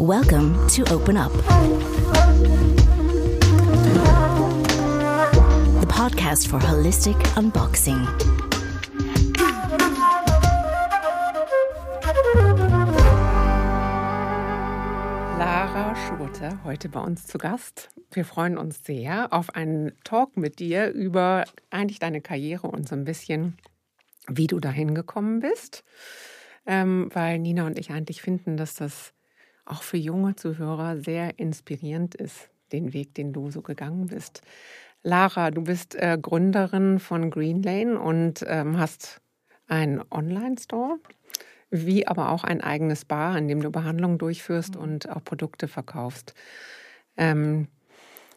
Welcome to Open Up, the podcast for holistic unboxing. Lara Schurte, heute bei uns zu Gast. Wir freuen uns sehr auf einen Talk mit dir über eigentlich deine Karriere und so ein bisschen, wie du dahin gekommen bist. Ähm, weil Nina und ich eigentlich finden, dass das auch für junge Zuhörer sehr inspirierend ist, den Weg, den du so gegangen bist. Lara, du bist äh, Gründerin von Green Lane und ähm, hast einen Online-Store, wie aber auch ein eigenes Bar, in dem du Behandlungen durchführst mhm. und auch Produkte verkaufst. Ähm,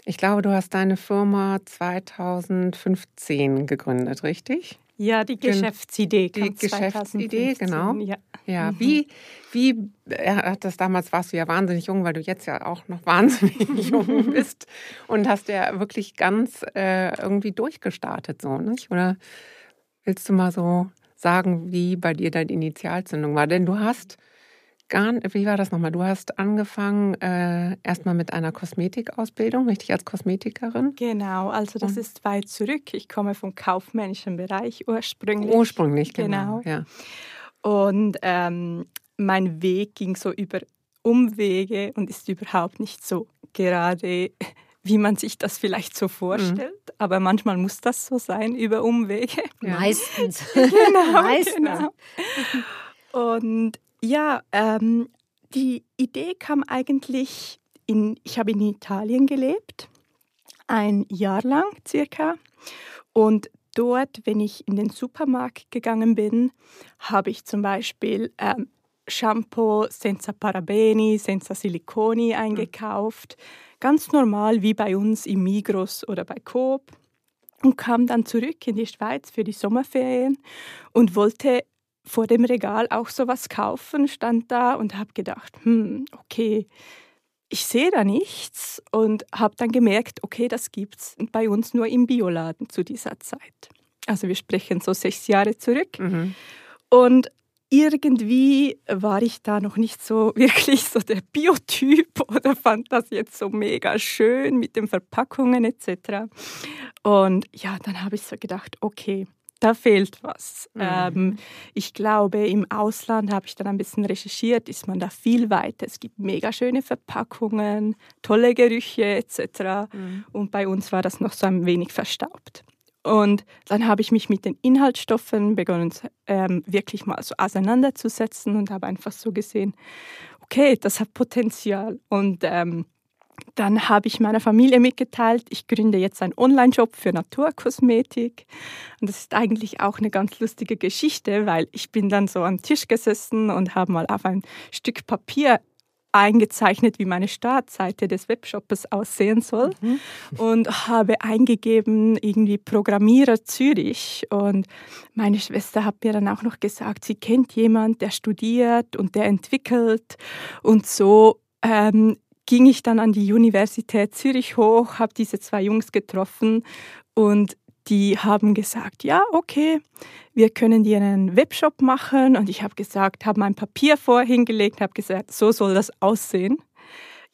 ich glaube, du hast deine Firma 2015 gegründet, richtig? Ja, die Geschäftsidee. Die Geschäftsidee, genau. Ja, ja. Mhm. wie, wie hat das damals, warst du ja wahnsinnig jung, weil du jetzt ja auch noch wahnsinnig jung bist und hast ja wirklich ganz äh, irgendwie durchgestartet, so, nicht? Oder willst du mal so sagen, wie bei dir deine Initialzündung war? Denn du hast gar wie war das nochmal? Du hast angefangen äh, erstmal mit einer Kosmetikausbildung, richtig als Kosmetikerin? Genau, also das Und? ist weit zurück. Ich komme vom kaufmännischen Bereich ursprünglich. Ursprünglich, genau. genau. Ja. Und ähm, mein Weg ging so über Umwege und ist überhaupt nicht so gerade, wie man sich das vielleicht so vorstellt. Mhm. Aber manchmal muss das so sein, über Umwege. Ja. Meistens. genau, Meistens. Genau. Und ja, ähm, die Idee kam eigentlich in, ich habe in Italien gelebt, ein Jahr lang circa. Und dort, wenn ich in den Supermarkt gegangen bin, habe ich zum Beispiel ähm, Shampoo senza Parabeni, senza Siliconi hm. eingekauft. Ganz normal wie bei uns im Migros oder bei Coop. Und kam dann zurück in die Schweiz für die Sommerferien und wollte vor dem Regal auch sowas kaufen, stand da und habe gedacht, hm, okay, ich sehe da nichts und habe dann gemerkt, okay, das gibt es bei uns nur im Bioladen zu dieser Zeit. Also wir sprechen so sechs Jahre zurück. Mhm. Und irgendwie war ich da noch nicht so wirklich so der Biotyp oder fand das jetzt so mega schön mit den Verpackungen etc. Und ja, dann habe ich so gedacht, okay, da fehlt was. Mhm. Ähm, ich glaube, im Ausland habe ich dann ein bisschen recherchiert, ist man da viel weiter. Es gibt mega schöne Verpackungen, tolle Gerüche etc. Mhm. Und bei uns war das noch so ein wenig verstaubt. Und dann habe ich mich mit den Inhaltsstoffen begonnen, ähm, wirklich mal so auseinanderzusetzen und habe einfach so gesehen, okay, das hat Potenzial. Und ähm, dann habe ich meiner Familie mitgeteilt, ich gründe jetzt einen Online-Shop für Naturkosmetik. Und das ist eigentlich auch eine ganz lustige Geschichte, weil ich bin dann so am Tisch gesessen und habe mal auf ein Stück Papier eingezeichnet, wie meine Startseite des Webshops aussehen soll mhm. und habe eingegeben irgendwie Programmierer Zürich und meine Schwester hat mir dann auch noch gesagt, sie kennt jemand, der studiert und der entwickelt und so ähm, ging ich dann an die Universität Zürich hoch, habe diese zwei Jungs getroffen und die haben gesagt, ja, okay, wir können dir einen Webshop machen. Und ich habe gesagt, habe mein Papier vorhingelegt, habe gesagt, so soll das aussehen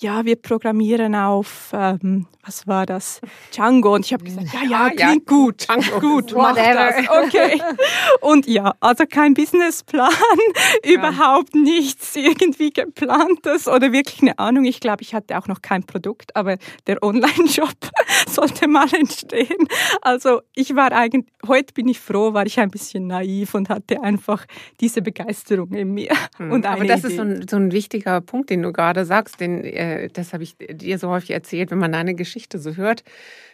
ja, wir programmieren auf, ähm, was war das? Django. Und ich habe gesagt, ja, ja, klingt ja, gut. Django. Gut, mach das. Okay. Und ja, also kein Businessplan, ja. überhaupt nichts irgendwie geplantes oder wirklich eine Ahnung. Ich glaube, ich hatte auch noch kein Produkt, aber der Online-Shop sollte mal entstehen. Also ich war eigentlich, heute bin ich froh, war ich ein bisschen naiv und hatte einfach diese Begeisterung in mir. Hm. Und aber das Idee. ist so ein, so ein, wichtiger Punkt, den du gerade sagst, den äh, äh, das habe ich dir so häufig erzählt, wenn man deine Geschichte so hört.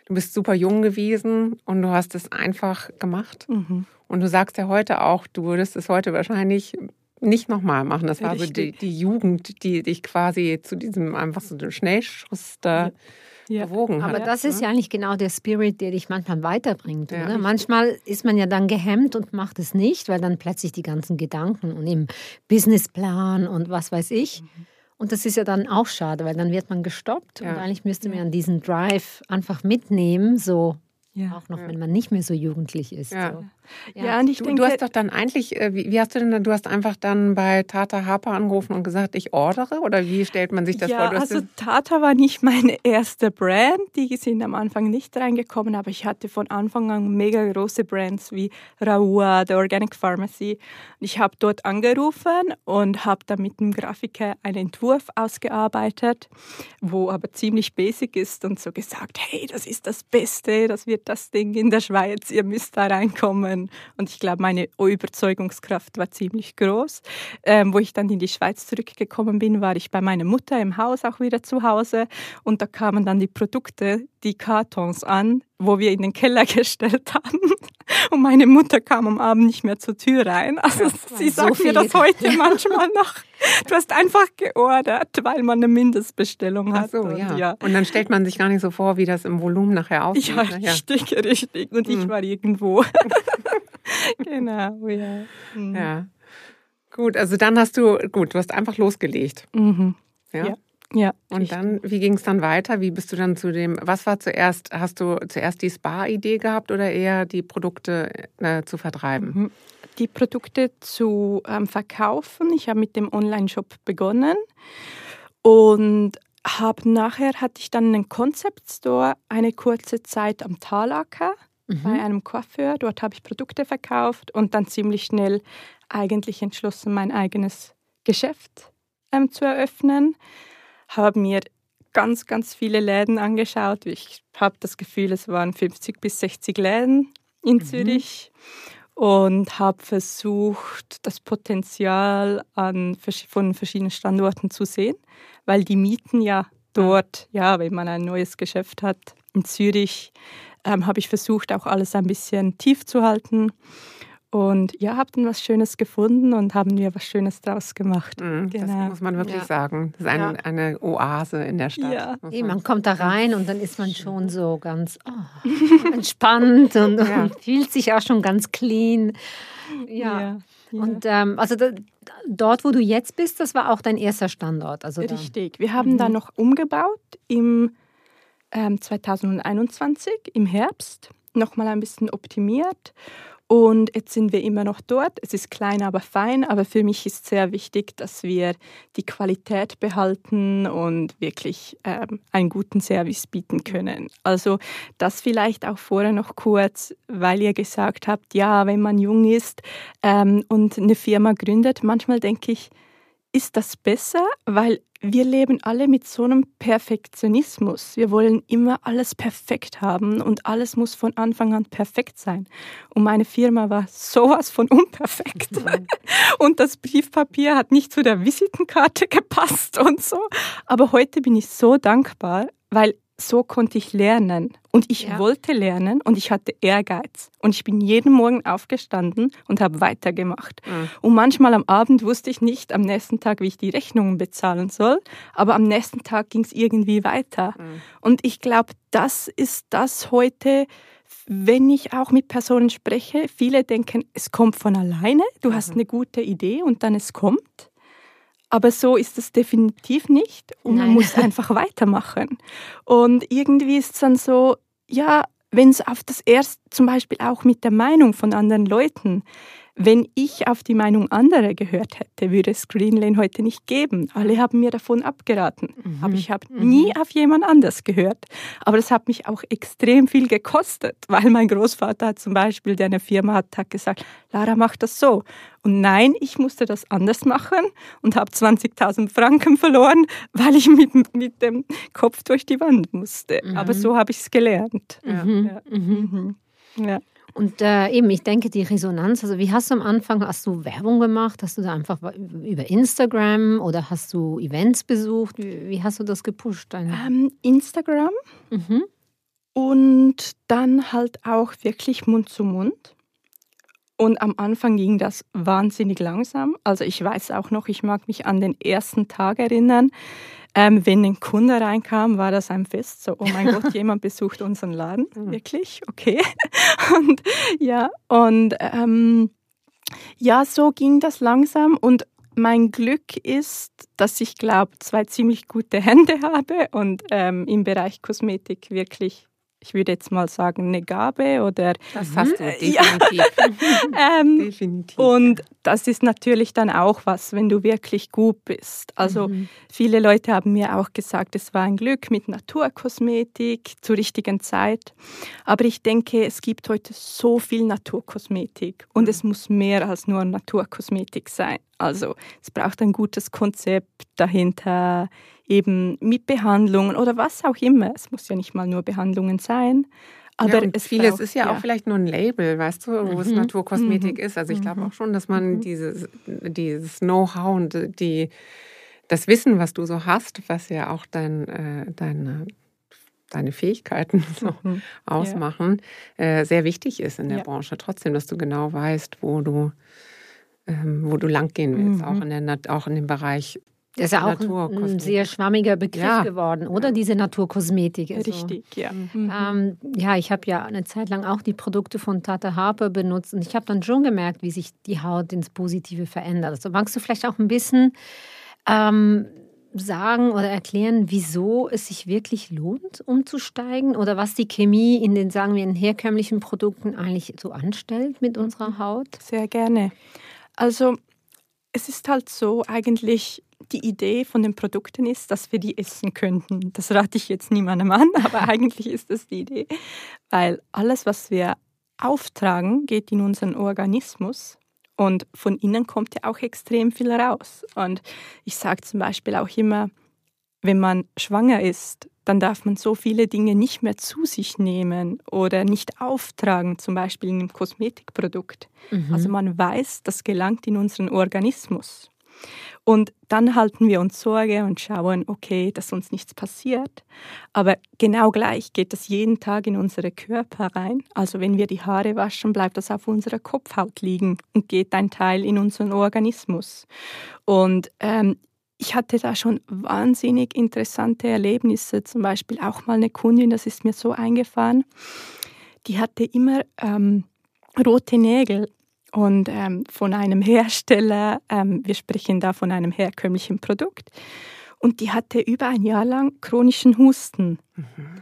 Du bist super jung gewesen und du hast es einfach gemacht. Mhm. Und du sagst ja heute auch, du würdest es heute wahrscheinlich nicht nochmal machen. Das war so die, die, Jugend, die dich quasi zu diesem einfach so einem Schnellschuss da. Ja. bewogen hat. Aber das ist ja eigentlich genau der Spirit, der dich manchmal weiterbringt. Ja. Oder? Manchmal ist man ja dann gehemmt und macht es nicht, weil dann plötzlich die ganzen Gedanken und im Businessplan und was weiß ich. Mhm. Und das ist ja dann auch schade, weil dann wird man gestoppt ja. und eigentlich müsste man diesen Drive einfach mitnehmen, so Ja. Auch noch, ja. wenn man nicht mehr so jugendlich ist. Ja, so. ja. ja und ich du, denke. Du hast doch dann eigentlich, äh, wie, wie, hast du denn, du hast einfach dann bei Tata Harper angerufen und gesagt, ich ordere? Oder wie stellt man sich das ja, vor? also Tata war nicht meine erste Brand. Die sind am Anfang nicht reingekommen, aber ich hatte von Anfang an mega große Brands wie Raua, The Organic Pharmacy. Ich habe dort angerufen und habe dann mit dem Grafiker einen Entwurf ausgearbeitet, wo aber ziemlich basic ist und so gesagt, hey, das ist das Beste, das wird das Ding in der Schweiz, ihr müsst da reinkommen. Und ich glaube, meine Überzeugungskraft war ziemlich groß. Ähm, wo ich dann in die Schweiz zurückgekommen bin, war ich bei meiner Mutter im Haus auch wieder zu Hause. Und da kamen dann die Produkte, die Kartons an, wo wir in den Keller gestellt haben. Und meine Mutter kam am Abend nicht mehr zur Tür rein. Also sie so sagt mir das heute manchmal noch. Du hast einfach geordert, weil man eine Mindestbestellung hat. Ach so, und, ja. ja. Und dann stellt man sich gar nicht so vor, wie das im Volumen nachher aussieht. Ja, ne? richtig, ja. richtig. Und ich hm. war irgendwo. genau, ja. Mhm. Ja. Gut, also dann hast du, gut, du hast einfach losgelegt. Mhm. ja. ja. Ja. Und richtig. dann, wie ging es dann weiter? Wie bist du dann zu dem, was war zuerst, hast du zuerst die Spa-Idee gehabt oder eher die Produkte äh, zu vertreiben? Mhm. Die Produkte zu ähm, verkaufen. Ich habe mit dem Online-Shop begonnen und habe nachher hatte ich dann einen Concept Store eine kurze Zeit am Talacker mhm. bei einem Coiffeur. Dort habe ich Produkte verkauft und dann ziemlich schnell eigentlich entschlossen, mein eigenes Geschäft ähm, zu eröffnen habe mir ganz, ganz viele Läden angeschaut. Ich habe das Gefühl, es waren 50 bis 60 Läden in mhm. Zürich und habe versucht, das Potenzial an, von verschiedenen Standorten zu sehen, weil die Mieten ja dort, ja, wenn man ein neues Geschäft hat in Zürich, ähm, habe ich versucht, auch alles ein bisschen tief zu halten und ja, habt dann was Schönes gefunden und haben wir was Schönes draus gemacht. Mhm, genau. Das muss man wirklich ja. sagen. Das ist ein, ja. eine Oase in der Stadt. Ja. Man, man kommt da rein und dann ist man schon so ganz oh, entspannt und, ja. und, fühlt sich auch schon ganz clean. Ja. Und ähm, also da, dort, wo du jetzt bist, das war auch dein erster Standort. Also Richtig. Wir haben mhm. da noch umgebaut im ähm, 2021 im Herbst, nochmal ein bisschen optimiert und jetzt sind wir immer noch dort. Es ist klein, aber fein. Aber für mich ist sehr wichtig, dass wir die Qualität behalten und wirklich ähm, einen guten Service bieten können. Also das vielleicht auch vorher noch kurz, weil ihr gesagt habt, ja, wenn man jung ist ähm, und eine Firma gründet, manchmal denke ich, ist das besser, weil wir leben alle mit so einem Perfektionismus. Wir wollen immer alles perfekt haben und alles muss von Anfang an perfekt sein. Und meine Firma war sowas von unperfekt. Mhm. Und das Briefpapier hat nicht zu der Visitenkarte gepasst und so. Aber heute bin ich so dankbar, weil so konnte ich lernen. Und ich ja. wollte lernen und ich hatte Ehrgeiz. Und ich bin jeden Morgen aufgestanden und habe weitergemacht. Mhm. Und manchmal am Abend wusste ich nicht am nächsten Tag, wie ich die Rechnungen bezahlen soll. Aber am nächsten Tag ging es irgendwie weiter. Mhm. Und ich glaube, das ist das heute, wenn ich auch mit Personen spreche. Viele denken, es kommt von alleine. Du mhm. hast eine gute Idee und dann es kommt. Aber so ist es definitiv nicht und Nein. man muss einfach weitermachen. Und irgendwie ist es dann so, ja, wenn es auf das erste, zum Beispiel auch mit der Meinung von anderen Leuten, wenn ich auf die Meinung anderer gehört hätte, würde es Greenlane heute nicht geben. Alle haben mir davon abgeraten. Mhm. Aber ich habe mhm. nie auf jemand anders gehört. Aber das hat mich auch extrem viel gekostet, weil mein Großvater hat zum Beispiel, der eine Firma hat, hat gesagt, Lara, mach das so. Und nein, ich musste das anders machen und habe 20.000 Franken verloren, weil ich mit, mit dem Kopf durch die Wand musste. Mhm. Aber so habe ich es gelernt. Ja. Mhm. Ja. Mhm. ja. Und äh, eben, ich denke, die Resonanz, also wie hast du am Anfang, hast du Werbung gemacht? Hast du da einfach über Instagram oder hast du Events besucht? Wie, wie hast du das gepusht? Ähm, Instagram mhm. und dann halt auch wirklich Mund zu Mund. Und am Anfang ging das wahnsinnig langsam. Also ich weiß auch noch, ich mag mich an den ersten Tag erinnern. Ähm, wenn ein Kunde reinkam, war das ein Fest. So, oh mein Gott, jemand besucht unseren Laden. Mhm. Wirklich? Okay. Und ja, und ähm, ja, so ging das langsam. Und mein Glück ist, dass ich glaube, zwei ziemlich gute Hände habe und ähm, im Bereich Kosmetik wirklich ich würde jetzt mal sagen, eine Gabe oder. Das hast du definitiv. Ja. ähm, definitiv. Und das ist natürlich dann auch was, wenn du wirklich gut bist. Also mhm. viele Leute haben mir auch gesagt, es war ein Glück mit Naturkosmetik zur richtigen Zeit. Aber ich denke, es gibt heute so viel Naturkosmetik und mhm. es muss mehr als nur Naturkosmetik sein. Also es braucht ein gutes Konzept dahinter, eben mit Behandlungen oder was auch immer. Es muss ja nicht mal nur Behandlungen sein. Aber ja, es vieles braucht, ist ja, ja, auch vielleicht nur ein Label, weißt du, wo mhm. es Naturkosmetik mhm. ist. Also ich glaube mhm. auch schon, dass man mhm. dieses, dieses Know-how und die, das Wissen, was du so hast, was ja auch dein, äh, deine, deine Fähigkeiten so mhm. ausmachen, ja. äh, sehr wichtig ist in der Branche. Trotzdem, dass du genau weißt, wo du ähm, wo du langgehen willst, mhm. auch, in der, auch in dem Bereich das ist ja auch ein, ein, sehr schwammiger Begriff ja. geworden, oder? Diese Naturkosmetik. Also, Richtig, ja. Mhm. Ähm, ja, ich habe ja eine Zeit lang auch die Produkte von Tata Harper benutzt und ich habe dann schon gemerkt, wie sich die Haut ins Positive verändert. Also magst du vielleicht auch ein bisschen ähm, sagen oder erklären, wieso es sich wirklich lohnt, umzusteigen oder was die Chemie in den, sagen wir, in herkömmlichen Produkten eigentlich so anstellt mit unserer Haut? Sehr gerne. Also es ist halt so eigentlich, die Idee von den Produkten ist, dass wir die essen könnten. Das rate ich jetzt niemandem an, aber eigentlich ist das die Idee, weil alles, was wir auftragen, geht in unseren Organismus und von innen kommt ja auch extrem viel raus. Und ich sage zum Beispiel auch immer, wenn man schwanger ist, dann darf man so viele Dinge nicht mehr zu sich nehmen oder nicht auftragen, zum Beispiel in einem Kosmetikprodukt. Mhm. Also man weiß, das gelangt in unseren Organismus. Und dann halten wir uns Sorge und schauen, okay, dass uns nichts passiert. Aber genau gleich geht das jeden Tag in unsere Körper rein. Also wenn wir die Haare waschen, bleibt das auf unserer Kopfhaut liegen und geht ein Teil in unseren Organismus. Und ähm, ich hatte da schon wahnsinnig interessante Erlebnisse. Zum Beispiel auch mal eine Kundin, das ist mir so eingefahren, die hatte immer ähm, rote Nägel und ähm, von einem Hersteller, ähm, wir sprechen da von einem herkömmlichen Produkt, und die hatte über ein Jahr lang chronischen Husten. Mhm.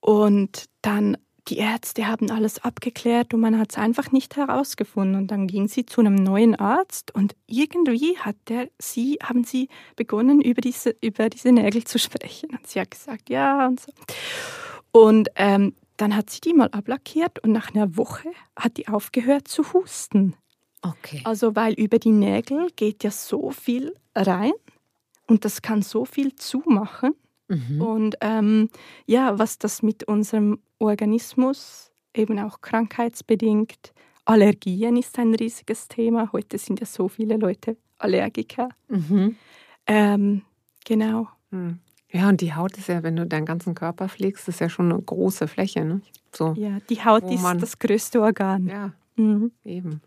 Und dann die Ärzte haben alles abgeklärt und man hat es einfach nicht herausgefunden. Und dann ging sie zu einem neuen Arzt und irgendwie hat der, sie, haben sie begonnen, über diese, über diese Nägel zu sprechen. Und sie hat gesagt, ja und so. Und ähm, dann hat sie die mal ablackiert und nach einer Woche hat die aufgehört zu husten. Okay. Also weil über die Nägel geht ja so viel rein und das kann so viel zumachen. Mhm. Und ähm, ja, was das mit unserem Organismus eben auch krankheitsbedingt, Allergien ist ein riesiges Thema. Heute sind ja so viele Leute Allergiker. Mhm. Ähm, genau. Mhm. Ja, und die Haut ist ja, wenn du deinen ganzen Körper pflegst, ist ja schon eine große Fläche. Ne? So, ja, die Haut ist das größte Organ. Ja, mhm. eben.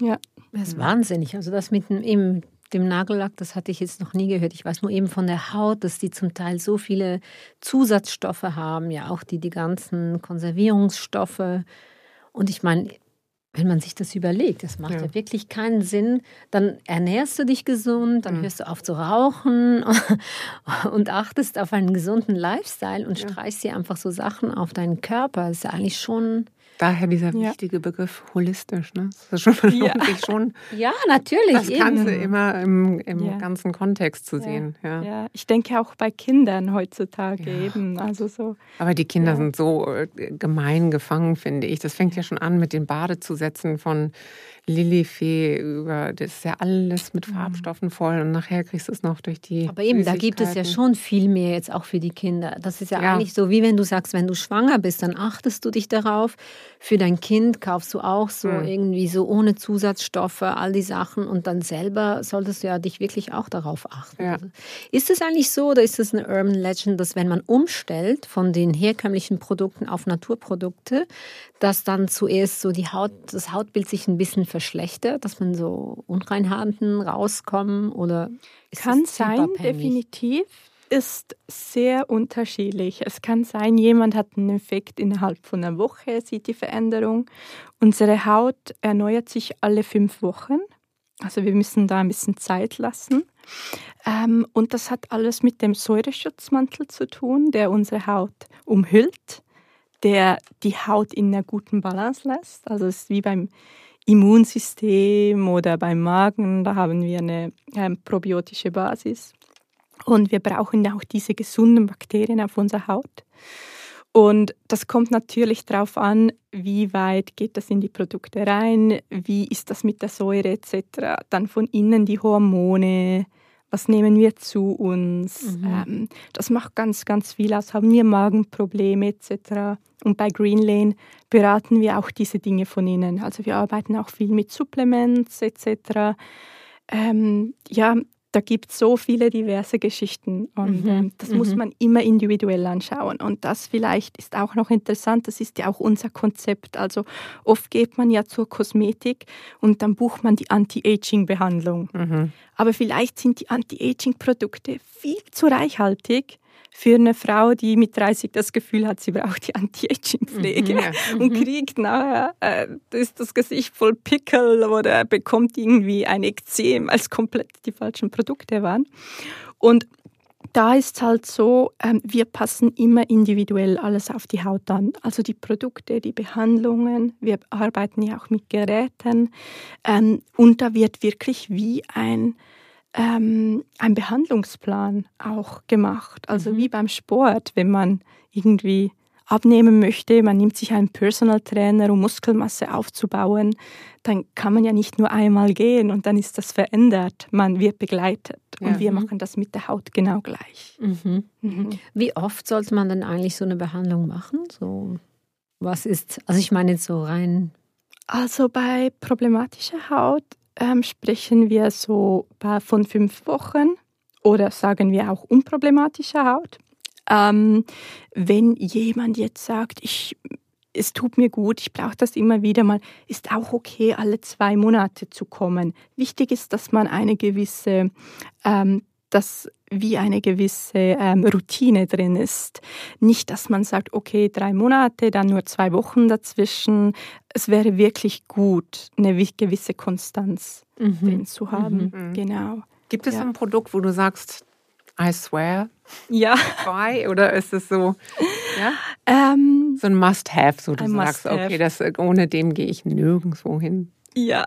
Ja. Das ist wahnsinnig. Also das mit dem, eben dem Nagellack, das hatte ich jetzt noch nie gehört. Ich weiß nur eben von der Haut, dass die zum Teil so viele Zusatzstoffe haben, ja auch die, die ganzen Konservierungsstoffe. Und ich meine, wenn man sich das überlegt, das macht ja, ja wirklich keinen Sinn. Dann ernährst du dich gesund, dann mhm. hörst du auf zu rauchen und achtest auf einen gesunden Lifestyle und ja. streichst dir einfach so Sachen auf deinen Körper. Das ist ja eigentlich schon Daher dieser ja. wichtige Begriff holistisch. Ne? Das ist schon, ja. schon ja, natürlich. Das Ganze eben. immer im, im ja. ganzen Kontext zu sehen. Ja. ja. ich denke auch bei Kindern heutzutage eben. Also so, Aber die Kinder sind so äh, gemein gefangen, finde ich. Das fängt ja schon an mit den Badezusätzen von Lilifee über, das ist ja alles mit mhm. Farbstoffen voll und nachher kriegst du es noch durch die. Aber eben, da gibt es ja schon viel mehr jetzt auch für die Kinder. Das ist ja, ja, eigentlich so, wie wenn du sagst, wenn du schwanger bist, dann achtest du dich darauf. Für dein Kind kaufst du auch so mhm. irgendwie so ohne Zusatzstoffe, all die Sachen und dann selber solltest du ja dich wirklich auch darauf achten. Ja. Ist es eigentlich so oder ist es eine Urban Legend, dass wenn man umstellt von den herkömmlichen Produkten auf Naturprodukte, dass dann zuerst so die Haut, das Hautbild sich ein bisschen verschlechtert, dass man so Unreinheiten rauskommen oder kann sein, definitiv ist sehr unterschiedlich. Es kann sein, jemand hat einen Effekt innerhalb von einer Woche, sieht die Veränderung. Unsere Haut erneuert sich alle fünf Wochen. Also wir müssen da ein bisschen Zeit lassen. Ähm, und das hat alles mit dem Säureschutzmantel zu tun, der unsere Haut umhüllt der die Haut in einer guten Balance lässt. Also es ist wie beim Immunsystem oder beim Magen, da haben wir eine ähm, probiotische Basis. Und wir brauchen auch diese gesunden Bakterien auf unserer Haut. Und das kommt natürlich darauf an, wie weit geht das in die Produkte rein, wie ist das mit der Säure etc. Dann von innen die Hormone, was nehmen wir zu uns. Mhm. Ähm, das macht ganz, ganz viel aus. Haben wir Magenprobleme etc. Und bei Green Lane beraten wir auch diese Dinge von innen. Also wir arbeiten auch viel mit Supplements etc. Ähm, ja, da gibt es so viele diverse Geschichten und mhm. ähm, das mhm. muss man immer individuell anschauen. Und das vielleicht ist auch noch interessant, das ist ja auch unser Konzept. Also oft geht man ja zur Kosmetik und dann bucht man die Anti-Aging-Behandlung. Mhm. Aber vielleicht sind die Anti-Aging-Produkte viel zu reichhaltig für eine Frau, die mit 30 das Gefühl hat, sie braucht die Anti-Aging-Pflege mhm, und mhm. kriegt nachher äh, ist das Gesicht voll Pickel oder bekommt irgendwie ein Ekzem, als komplett die falschen Produkte waren. Und da ist es halt so, ähm, wir passen immer individuell alles auf die Haut an. Also die Produkte, die Behandlungen, wir arbeiten ja auch mit Geräten ähm, und da wird wirklich wie ein ähm, ein Behandlungsplan auch gemacht. Also mhm. wie beim Sport, wenn man irgendwie abnehmen möchte, man nimmt sich einen Personal Trainer, um Muskelmasse aufzubauen, dann kann man ja nicht nur einmal gehen und dann ist das verändert. Man wird begleitet. Ja. Und wir mhm. machen das mit der Haut genau gleich. Mhm. Mhm. Wie oft sollte man denn eigentlich so eine Behandlung machen? So, was ist, also ich meine jetzt so rein. Also bei problematischer Haut ähm, sprechen wir so von fünf Wochen oder sagen wir auch unproblematischer Haut. Ähm, wenn jemand jetzt sagt, ich, es tut mir gut, ich brauche das immer wieder mal, ist auch okay, alle zwei Monate zu kommen. Wichtig ist, dass man eine gewisse ähm, dass wie eine gewisse ähm, Routine drin ist. Nicht, dass man sagt, okay, drei Monate, dann nur zwei Wochen dazwischen. Es wäre wirklich gut, eine gewisse Konstanz mhm. drin zu haben. Mhm. Genau. Gibt es ja. ein Produkt, wo du sagst, I swear? Ja. Why? Oder ist es so, ja? Ähm, so ein Must-Have, so du sagst, okay, das, ohne dem gehe ich nirgendwo hin. Ja.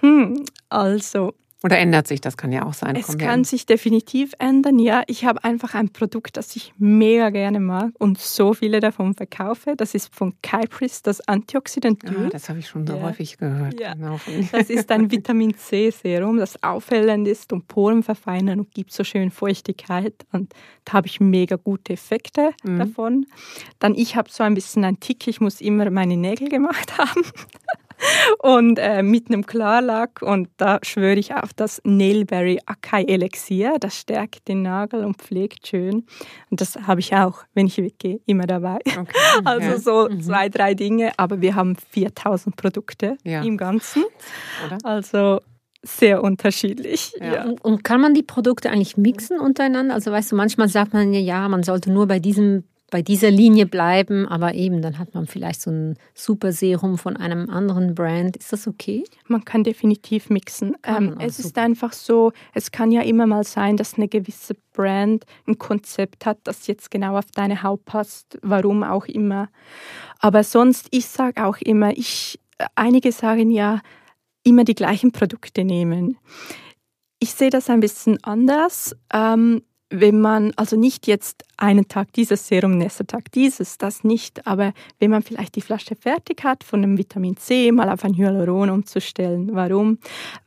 Hm, also, oder ändert sich das? Kann ja auch sein. Es kann sich definitiv ändern, ja. Ich habe einfach ein Produkt, das ich mega gerne mag und so viele davon verkaufe. Das ist von Kypris, das Antioxidant Ah, das habe ich schon so ja. häufig gehört. Ja. Genau. Das ist ein Vitamin C Serum, das aufhellend ist und Poren verfeinern und gibt so schön Feuchtigkeit. Und da habe ich mega gute Effekte mhm. davon. Dann ich habe so ein bisschen ein Tick, ich muss immer meine Nägel gemacht haben und äh, mit einem Klarlack und da schwöre ich auf das Nailberry Acai Elixier. Das stärkt den Nagel und pflegt schön. Und das habe ich auch, wenn ich weggehe, immer dabei. Okay. Also ja. so mhm. zwei, drei Dinge, aber wir haben 4000 Produkte ja. im Ganzen. Oder? Also sehr unterschiedlich. Ja. Ja. Und, kann man die Produkte eigentlich mixen untereinander? Also weißt du, manchmal sagt man ja, ja, man sollte nur bei diesem bei dieser Linie bleiben, aber eben dann hat man vielleicht so ein Super Serum von einem anderen Brand. Ist das okay? Man kann definitiv mixen. Ähm, es super. ist einfach so, es kann ja immer mal sein, dass eine gewisse Brand ein Konzept hat, das jetzt genau auf deine Haut passt, warum auch immer. Aber sonst, ich sage auch immer, ich, einige sagen ja, immer die gleichen Produkte nehmen. Ich sehe das ein bisschen anders. Ähm, wenn man, also nicht jetzt einen Tag dieses Serum, nächster Tag dieses, das nicht, aber wenn man vielleicht die Flasche fertig hat, von einem Vitamin C mal auf ein Hyaluron umzustellen. Warum?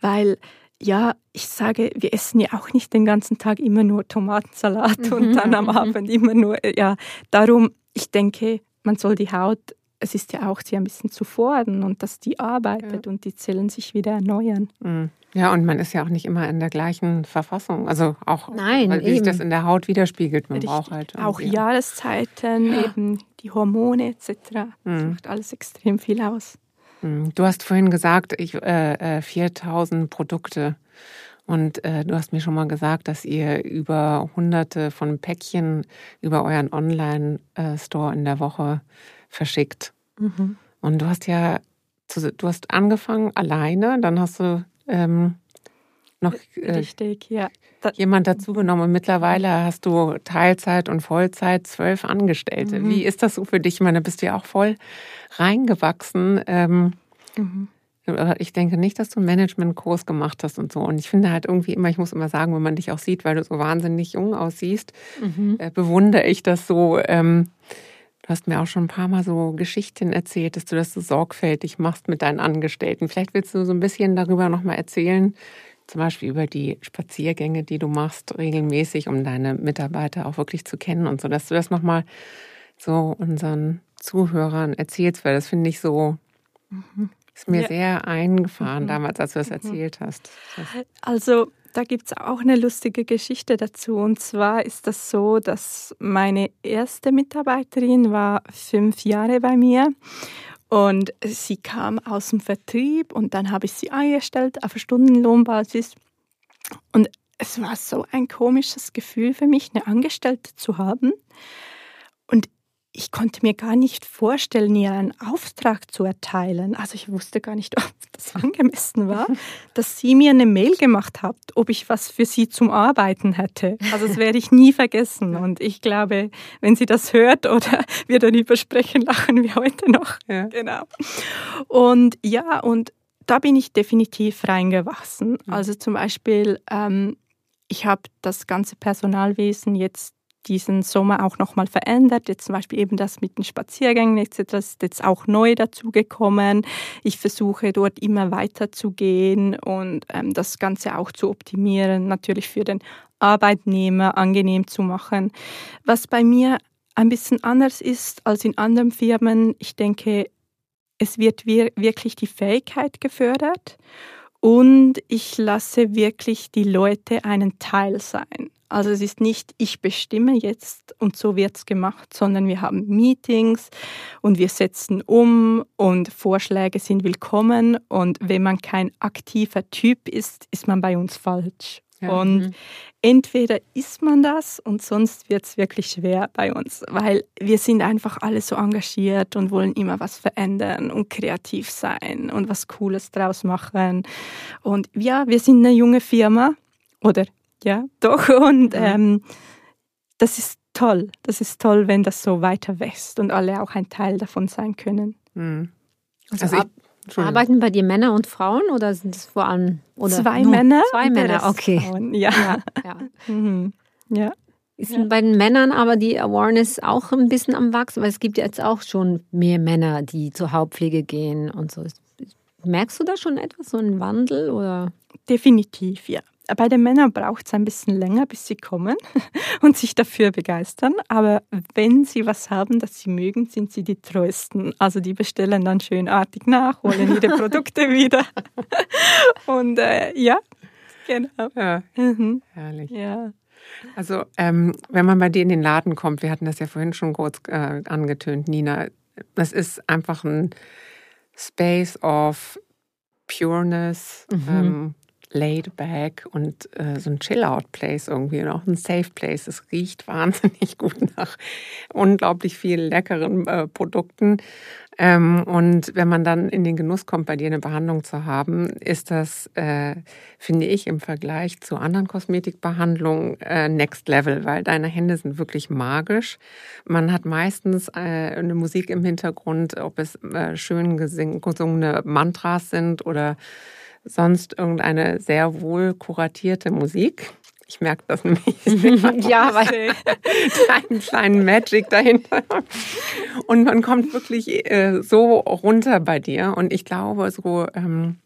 Weil ja, ich sage, wir essen ja auch nicht den ganzen Tag immer nur Tomatensalat und dann am Abend immer nur, ja, darum, ich denke, man soll die Haut es ist ja auch sie ein bisschen zu fordern und dass die arbeitet ja. und die Zellen sich wieder erneuern. Mhm. Ja, und man ist ja auch nicht immer in der gleichen Verfassung. Also auch, Nein, weil, wie sich das in der Haut widerspiegelt. Man Richtig. braucht halt auch Jahreszeiten, ja. eben die Hormone etc. Mhm. Das macht alles extrem viel aus. Mhm. Du hast vorhin gesagt, ich, äh, 4000 äh, Produkte. Und äh, du hast mir schon mal gesagt, dass ihr über hunderte von Päckchen über euren Online-Store in der Woche verschickt. Mhm. Und du hast ja, du hast angefangen alleine, dann hast du ähm, noch äh, Richtig, ja. Jemand dazugenommen und mittlerweile hast du Teilzeit und Vollzeit zwölf Angestellte. Mhm. Wie ist das so für dich? Ich meine, bist du ja auch voll reingewachsen. Ähm, mhm. Ich denke nicht, dass du einen Managementkurs gemacht hast und so. Und ich finde halt irgendwie immer, ich muss immer sagen, wenn man dich auch sieht, weil du so wahnsinnig jung aussiehst, mhm. äh, bewundere ich das so. Ähm, du hast mir auch schon ein paar Mal so Geschichten erzählt, dass du das so sorgfältig machst mit deinen Angestellten. Vielleicht willst du so ein bisschen darüber nochmal erzählen, zum Beispiel über die Spaziergänge, die du machst, regelmäßig, um deine Mitarbeiter auch wirklich zu kennen und so, dass du das nochmal so unseren Zuhörern erzählst, weil das finde ich so, mhm. ist mir ja. sehr eingefahren mhm. damals, als du das mhm. erzählt hast. Also da gibt es auch eine lustige Geschichte dazu. Und zwar ist das so, dass meine erste Mitarbeiterin war fünf Jahre bei mir und sie kam aus dem Vertrieb und dann habe ich sie eingestellt auf Stundenlohnbasis. Und es war so ein komisches Gefühl für mich, eine Angestellte zu haben. Und ich konnte mir gar nicht vorstellen, ihr einen Auftrag zu erteilen. Also ich wusste gar nicht, ob das angemessen war, dass sie mir eine Mail gemacht hat, ob ich was für sie zum Arbeiten hätte. Also das werde ich nie vergessen. Und ich glaube, wenn sie das hört oder wir darüber sprechen, lachen wir heute noch. Ja. Genau. Und ja, und da bin ich definitiv reingewachsen. Also zum Beispiel, ähm, ich habe das ganze Personalwesen jetzt diesen Sommer auch nochmal verändert. Jetzt zum Beispiel eben das mit den Spaziergängen etc. ist jetzt auch neu dazugekommen. Ich versuche dort immer weiter zu gehen und ähm, das Ganze auch zu optimieren, natürlich für den Arbeitnehmer angenehm zu machen. Was bei mir ein bisschen anders ist als in anderen Firmen, ich denke, es wird wirklich die Fähigkeit gefördert und ich lasse wirklich die Leute einen Teil sein. Also es ist nicht, ich bestimme jetzt und so wird es gemacht, sondern wir haben Meetings und wir setzen um und Vorschläge sind willkommen. Und wenn man kein aktiver Typ ist, ist man bei uns falsch. Ja. Und mhm. entweder ist man das und sonst wird es wirklich schwer bei uns, weil wir sind einfach alle so engagiert und wollen immer was verändern und kreativ sein und was Cooles draus machen. Und ja, wir sind eine junge Firma oder ja, doch. Und mhm. ähm, das ist toll. Das ist toll, wenn das so weiter wächst und alle auch ein Teil davon sein können. Mhm. Also, also ich, arbeiten bei dir Männer und Frauen oder sind es vor allem oder zwei Männer? Zwei Männer, okay. Frauen. Ja. Ja. ja. Mhm. ja. Ist ja. bei den Männern aber die Awareness auch ein bisschen am Wachsen? Weil es gibt jetzt auch schon mehr Männer, die zur Hauptpflege gehen und so. Merkst du da schon etwas, so einen Wandel? Oder? Definitiv, ja bei den Männern braucht es ein bisschen länger, bis sie kommen und sich dafür begeistern. Aber wenn sie was haben, das sie mögen, sind sie die treuesten. Also die bestellen dann schönartig nach, holen ihre Produkte wieder. Und äh, ja, genau. Ja, mhm. herrlich. Ja. Also ähm, wenn man bei dir in den Laden kommt, wir hatten das ja vorhin schon kurz äh, angetönt, Nina, das ist einfach ein Space of Pureness, mhm. ähm, laid back und äh, so ein Chill-out-Place irgendwie und auch ein Safe-Place. Es riecht wahnsinnig gut nach unglaublich viel leckeren äh, Produkten. Ähm, und wenn man dann in den Genuss kommt, bei dir eine Behandlung zu haben, ist das, äh, finde ich, im Vergleich zu anderen Kosmetikbehandlungen äh, next level, weil deine Hände sind wirklich magisch. Man hat meistens äh, eine Musik im Hintergrund, ob es äh, schön gesungene Mantras sind oder sonst irgendeine sehr wohl kuratierte Musik. Ich merke das nämlich. ja, weil einen kleinen Magic dahinter. Und man kommt wirklich äh, so runter bei dir. Und ich glaube, so, ähm,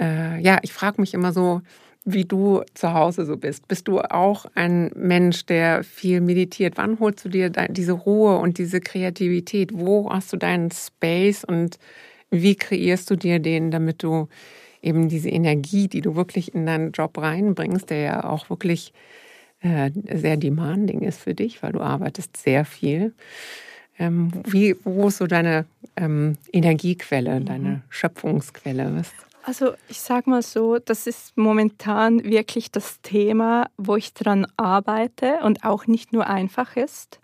äh, ja, ich frage mich immer so, wie du zu Hause so bist. Bist du auch ein Mensch, der viel meditiert? Wann holst du dir diese Ruhe und diese Kreativität? Wo hast du deinen Space und wie kreierst du dir den, damit du eben diese Energie, die du wirklich in deinen Job reinbringst, der ja auch wirklich äh, sehr demanding ist für dich, weil du arbeitest sehr viel. Ähm, wie, wo ist so deine ähm, Energiequelle, mhm. deine Schöpfungsquelle? Was? Also ich sage mal so, das ist momentan wirklich das Thema, wo ich dran arbeite und auch nicht nur einfach ist.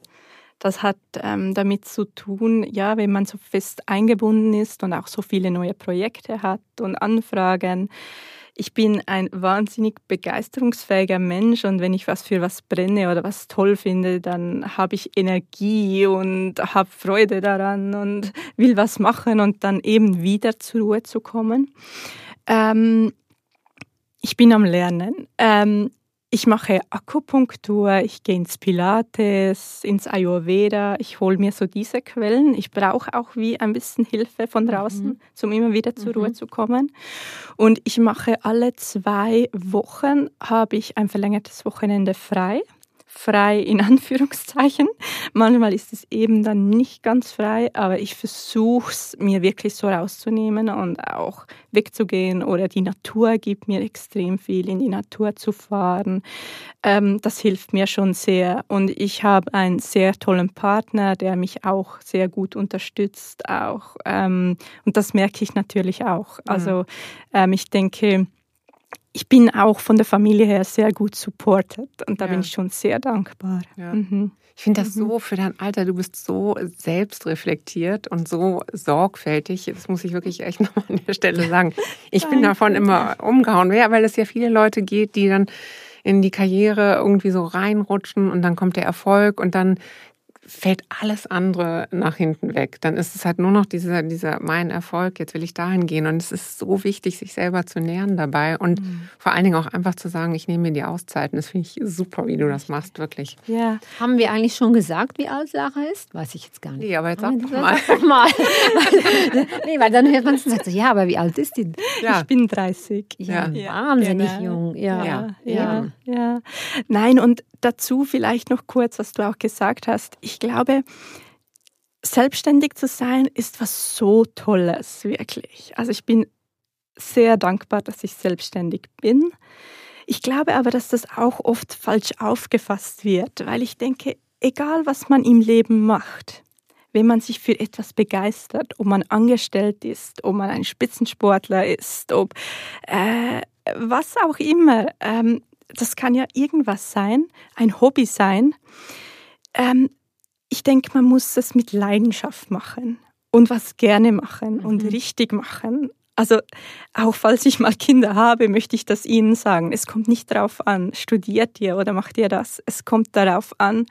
Das hat ähm, damit zu tun, ja, wenn man so fest eingebunden ist und auch so viele neue Projekte hat und Anfragen, ich bin ein wahnsinnig begeisterungsfähiger Mensch und wenn ich was für was brenne oder was toll finde, dann habe ich Energie und habe Freude daran und will was machen und dann eben wieder zur Ruhe zu kommen. Ähm, ich bin am Lernen. Ähm, ich mache Akupunktur, ich gehe ins Pilates, ins Ayurveda, ich hole mir so diese Quellen. Ich brauche auch wie ein bisschen Hilfe von draußen, mhm. um immer wieder zur mhm. Ruhe zu kommen. Und ich mache alle zwei Wochen, habe ich ein verlängertes Wochenende frei frei in Anführungszeichen. Manchmal ist es eben dann nicht ganz frei, aber ich versuche es mir wirklich so rauszunehmen und auch wegzugehen oder die Natur gibt mir extrem viel, in die Natur zu fahren. Ähm, das hilft mir schon sehr und ich habe einen sehr tollen Partner, der mich auch sehr gut unterstützt auch ähm, und das merke ich natürlich auch. Also ähm, ich denke, ich bin auch von der Familie her sehr gut supported und da ja. bin ich schon sehr dankbar. Ja. Mhm. Ich finde das mhm. so für dein Alter, du bist so selbstreflektiert und so sorgfältig. Das muss ich wirklich echt nochmal an der Stelle sagen. Ich bin davon immer umgehauen, ja, weil es ja viele Leute geht, die dann in die Karriere irgendwie so reinrutschen und dann kommt der Erfolg und dann fällt alles andere nach hinten weg. Dann ist es halt nur noch dieser, dieser mein Erfolg, jetzt will ich dahin gehen. Und es ist so wichtig, sich selber zu nähern dabei und mhm. vor allen Dingen auch einfach zu sagen, ich nehme mir die Auszeiten. Das finde ich super, wie du das machst, wirklich. Ja. Haben wir eigentlich schon gesagt, wie alt Sarah ist? Weiß ich jetzt gar nicht. Nee, aber jetzt sag doch mal. Sag mal. nee, weil dann hört man es und sagt so, ja, aber wie alt ist die? Ja. Ich bin 30. Ja, ja. wahnsinnig genau. jung. Ja. Ja. ja. ja. Nein, und dazu vielleicht noch kurz, was du auch gesagt hast. Ich glaube, selbstständig zu sein ist was so Tolles, wirklich. Also ich bin sehr dankbar, dass ich selbstständig bin. Ich glaube aber, dass das auch oft falsch aufgefasst wird, weil ich denke, egal was man im Leben macht, wenn man sich für etwas begeistert, ob man angestellt ist, ob man ein Spitzensportler ist, ob äh, was auch immer, ähm, das kann ja irgendwas sein, ein Hobby sein. Ähm, ich denke, man muss es mit Leidenschaft machen und was gerne machen mhm. und richtig machen. Also auch falls ich mal Kinder habe, möchte ich das Ihnen sagen. Es kommt nicht darauf an, studiert ihr oder macht ihr das. Es kommt darauf an,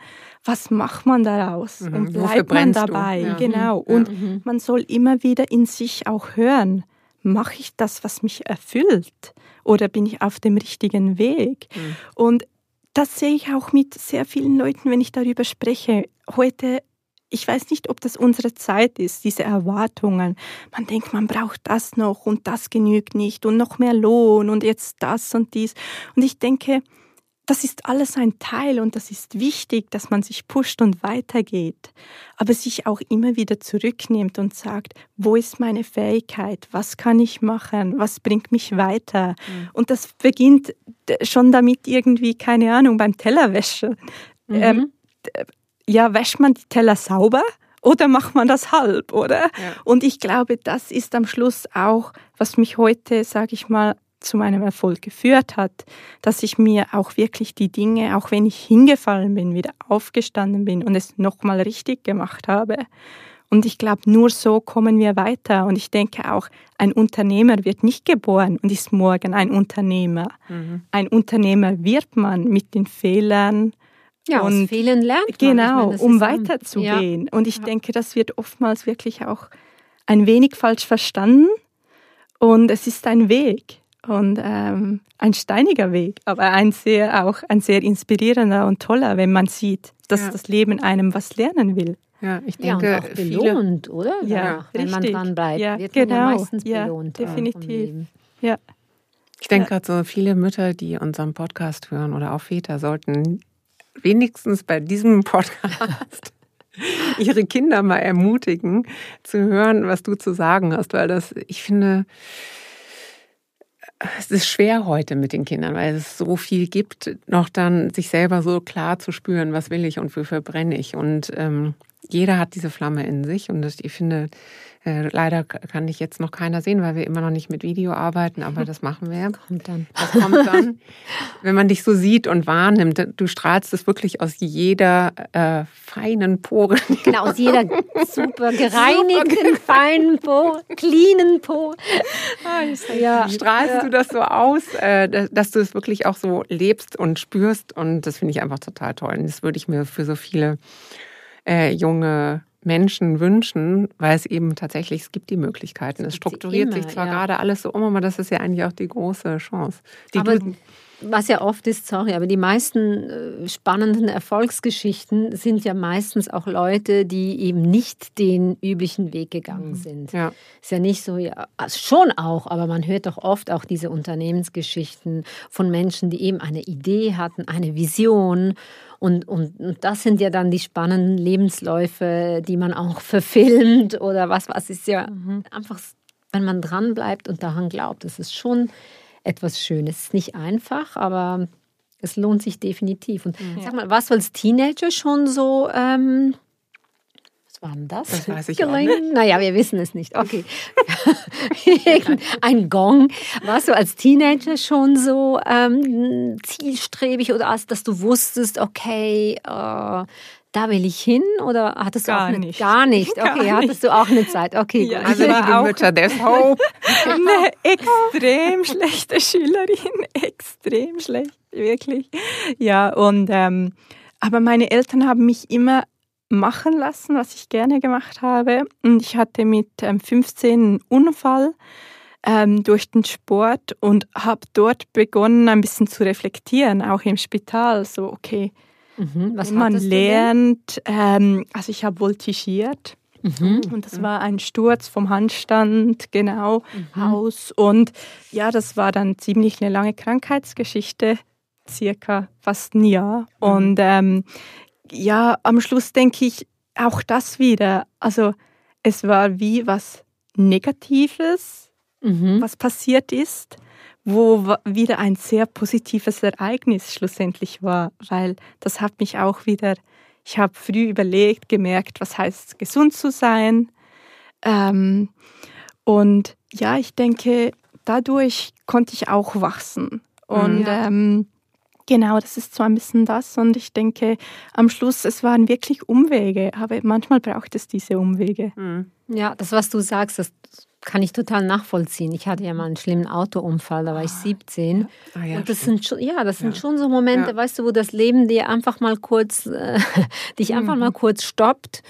was macht man daraus mhm. und bleibt man dabei. Ja. Genau. Und mhm. man soll immer wieder in sich auch hören. Mache ich das, was mich erfüllt? oder bin ich auf dem richtigen Weg? Mhm. Und das sehe ich auch mit sehr vielen Leuten, wenn ich darüber spreche. Heute, ich weiß nicht, ob das unsere Zeit ist, diese Erwartungen. Man denkt, man braucht das noch und das genügt nicht und noch mehr Lohn und jetzt das und dies. Und ich denke, das ist alles ein Teil und das ist wichtig, dass man sich pusht und weitergeht, aber sich auch immer wieder zurücknimmt und sagt, wo ist meine Fähigkeit, was kann ich machen, was bringt mich weiter. Mhm. Und das beginnt schon damit irgendwie, keine Ahnung, beim Tellerwäsche. Mhm. Ähm, ja, wäscht man die Teller sauber? Oder macht man das halb, oder? Ja. Und ich glaube, das ist am Schluss auch, was mich heute, sage ich mal, zu meinem Erfolg geführt hat, dass ich mir auch wirklich die Dinge, auch wenn ich hingefallen bin, wieder aufgestanden bin und es nochmal richtig gemacht habe. Und ich glaube, nur so kommen wir weiter. Und ich denke auch, ein Unternehmer wird nicht geboren und ist morgen ein Unternehmer. Mhm. Ein Unternehmer wird man mit den Fehlern. Ja, und aus Fehlern lernt man. Genau, meine, um weiterzugehen. Ja. Und ich ja. denke, das wird oftmals wirklich auch ein wenig falsch verstanden. Und es ist ein Weg und ähm, ein steiniger Weg, aber ein sehr auch ein sehr inspirierender und toller, wenn man sieht, dass ja. das Leben einem was lernen will. Ja, ich denke, ja, und auch belohnt, viele, oder? Ja, wenn richtig. man dran bleibt, ja, wird genau. man ja meistens belohnt. Ja, definitiv. Ja. Ich denke gerade so viele Mütter, die unseren Podcast hören oder auch Väter sollten wenigstens bei diesem Podcast ihre Kinder mal ermutigen, zu hören, was du zu sagen hast, weil das, ich finde, es ist schwer heute mit den Kindern, weil es so viel gibt, noch dann sich selber so klar zu spüren, was will ich und wofür brenne ich. Und ähm, jeder hat diese Flamme in sich und ich finde, äh, leider kann ich jetzt noch keiner sehen, weil wir immer noch nicht mit Video arbeiten, aber das machen wir. Kommt dann. Das kommt dann. Wenn man dich so sieht und wahrnimmt, du strahlst es wirklich aus jeder äh, feinen Pore. Genau, aus jeder super gereinigten, feinen Pore, cleanen Pore. ja. Strahlst ja. du das so aus, äh, dass du es wirklich auch so lebst und spürst und das finde ich einfach total toll. Und das würde ich mir für so viele äh, junge Menschen wünschen, weil es eben tatsächlich, es gibt die Möglichkeiten. Es strukturiert immer, sich zwar ja. gerade alles so um, aber das ist ja eigentlich auch die große Chance. Die aber was ja oft ist, sorry, aber die meisten äh, spannenden Erfolgsgeschichten sind ja meistens auch Leute, die eben nicht den üblichen Weg gegangen mhm. sind. Ja. Ist ja nicht so, ja, also schon auch, aber man hört doch oft auch diese Unternehmensgeschichten von Menschen, die eben eine Idee hatten, eine Vision und, und, und, das sind ja dann die spannenden Lebensläufe, die man auch verfilmt oder was, was ist ja mhm. einfach, wenn man dran bleibt und daran glaubt, das ist schon etwas Schönes. Es ist nicht einfach, aber es lohnt sich definitiv. Und mhm. sag mal, warst du als Teenager schon so ähm, was war denn das? Das weiß ich auch nicht. Naja, wir wissen es nicht. Okay. Ein Gong. Warst du als Teenager schon so ähm, zielstrebig oder als, dass du wusstest, okay, äh, da will ich hin oder hattest gar du auch eine, nicht. gar nicht? Okay, gar hattest nicht. du auch eine Zeit. Okay, ja, gut. Also die auch Mütter des Hope. eine extrem schlechte Schülerin, extrem schlecht, wirklich. Ja, und ähm, aber meine Eltern haben mich immer machen lassen, was ich gerne gemacht habe. Und ich hatte mit ähm, 15 einen Unfall ähm, durch den Sport und habe dort begonnen, ein bisschen zu reflektieren, auch im Spital. So, okay, mhm. was man lernt. Ähm, also ich habe voltigiert. Mhm. Und das war ein Sturz vom Handstand, genau, mhm. aus. Und ja, das war dann ziemlich eine lange Krankheitsgeschichte, circa fast ein Jahr. Mhm. Und ähm, ja, am Schluss denke ich auch das wieder. Also es war wie was Negatives, mhm. was passiert ist, wo wieder ein sehr positives Ereignis schlussendlich war, weil das hat mich auch wieder, ich habe früh überlegt, gemerkt, was heißt gesund zu sein. Ähm, und ja, ich denke, dadurch konnte ich auch wachsen. Und mhm. ähm, Genau, das ist so ein bisschen das. Und ich denke, am Schluss, es waren wirklich Umwege, aber manchmal braucht es diese Umwege. Mhm. Ja, das, was du sagst, das kann ich total nachvollziehen. Ich hatte ja mal einen schlimmen Autounfall, da war ich 17. Ah, ah, ja, und das stimmt. sind schon, ja, das sind ja. schon so Momente, ja. weißt du, wo das Leben dir einfach mal kurz, äh, dich mhm. einfach mal kurz stoppt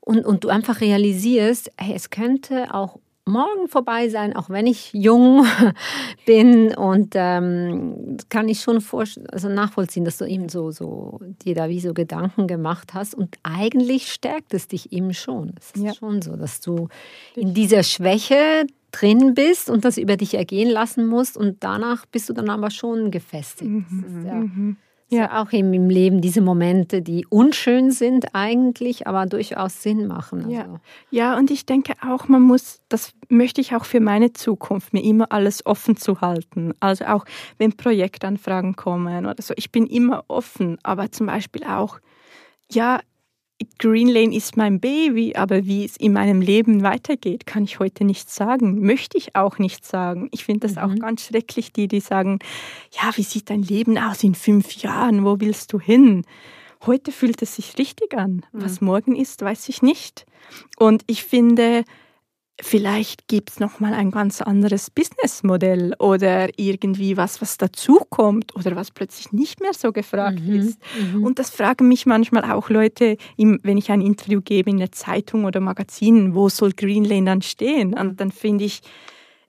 und, und du einfach realisierst, hey, es könnte auch morgen vorbei sein, auch wenn ich jung bin. Und ähm, kann ich schon vor, also nachvollziehen, dass du eben so, so dir da wie so Gedanken gemacht hast. Und eigentlich stärkt es dich eben schon. Es ist ja. schon so, dass du in dieser Schwäche drin bist und das über dich ergehen lassen musst. Und danach bist du dann aber schon gefestigt. Mhm. Ist, ja. Mhm. Ja, auch im, im Leben diese Momente, die unschön sind eigentlich, aber durchaus Sinn machen. Also. Ja. ja, und ich denke auch, man muss, das möchte ich auch für meine Zukunft, mir immer alles offen zu halten. Also auch wenn Projektanfragen kommen oder so, ich bin immer offen, aber zum Beispiel auch, ja, Green Lane ist mein Baby, aber wie es in meinem Leben weitergeht, kann ich heute nicht sagen. Möchte ich auch nicht sagen. Ich finde das mhm. auch ganz schrecklich, die, die sagen, ja, wie sieht dein Leben aus in fünf Jahren? Wo willst du hin? Heute fühlt es sich richtig an. Mhm. Was morgen ist, weiß ich nicht. Und ich finde, vielleicht gibt es nochmal ein ganz anderes Businessmodell oder irgendwie was, was dazukommt oder was plötzlich nicht mehr so gefragt mhm, ist. Mhm. Und das fragen mich manchmal auch Leute, wenn ich ein Interview gebe in der Zeitung oder Magazinen, wo soll Greenlane dann stehen? Und dann finde ich,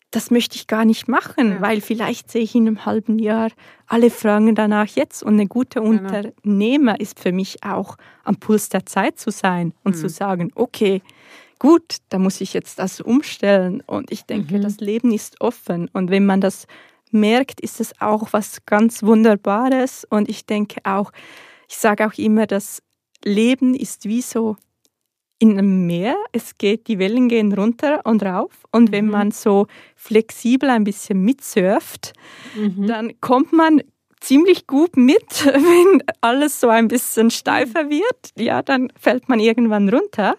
das möchte ich gar nicht machen, ja. weil vielleicht sehe ich in einem halben Jahr, alle fragen danach jetzt. Und ein guter genau. Unternehmer ist für mich auch am Puls der Zeit zu sein und mhm. zu sagen, okay, gut, da muss ich jetzt das umstellen. Und ich denke, mhm. das Leben ist offen. Und wenn man das merkt, ist es auch was ganz Wunderbares. Und ich denke auch, ich sage auch immer, das Leben ist wie so in einem Meer. Es geht, die Wellen gehen runter und rauf. Und wenn mhm. man so flexibel ein bisschen mitsurft, mhm. dann kommt man ziemlich gut mit, wenn alles so ein bisschen steifer wird. Ja, dann fällt man irgendwann runter.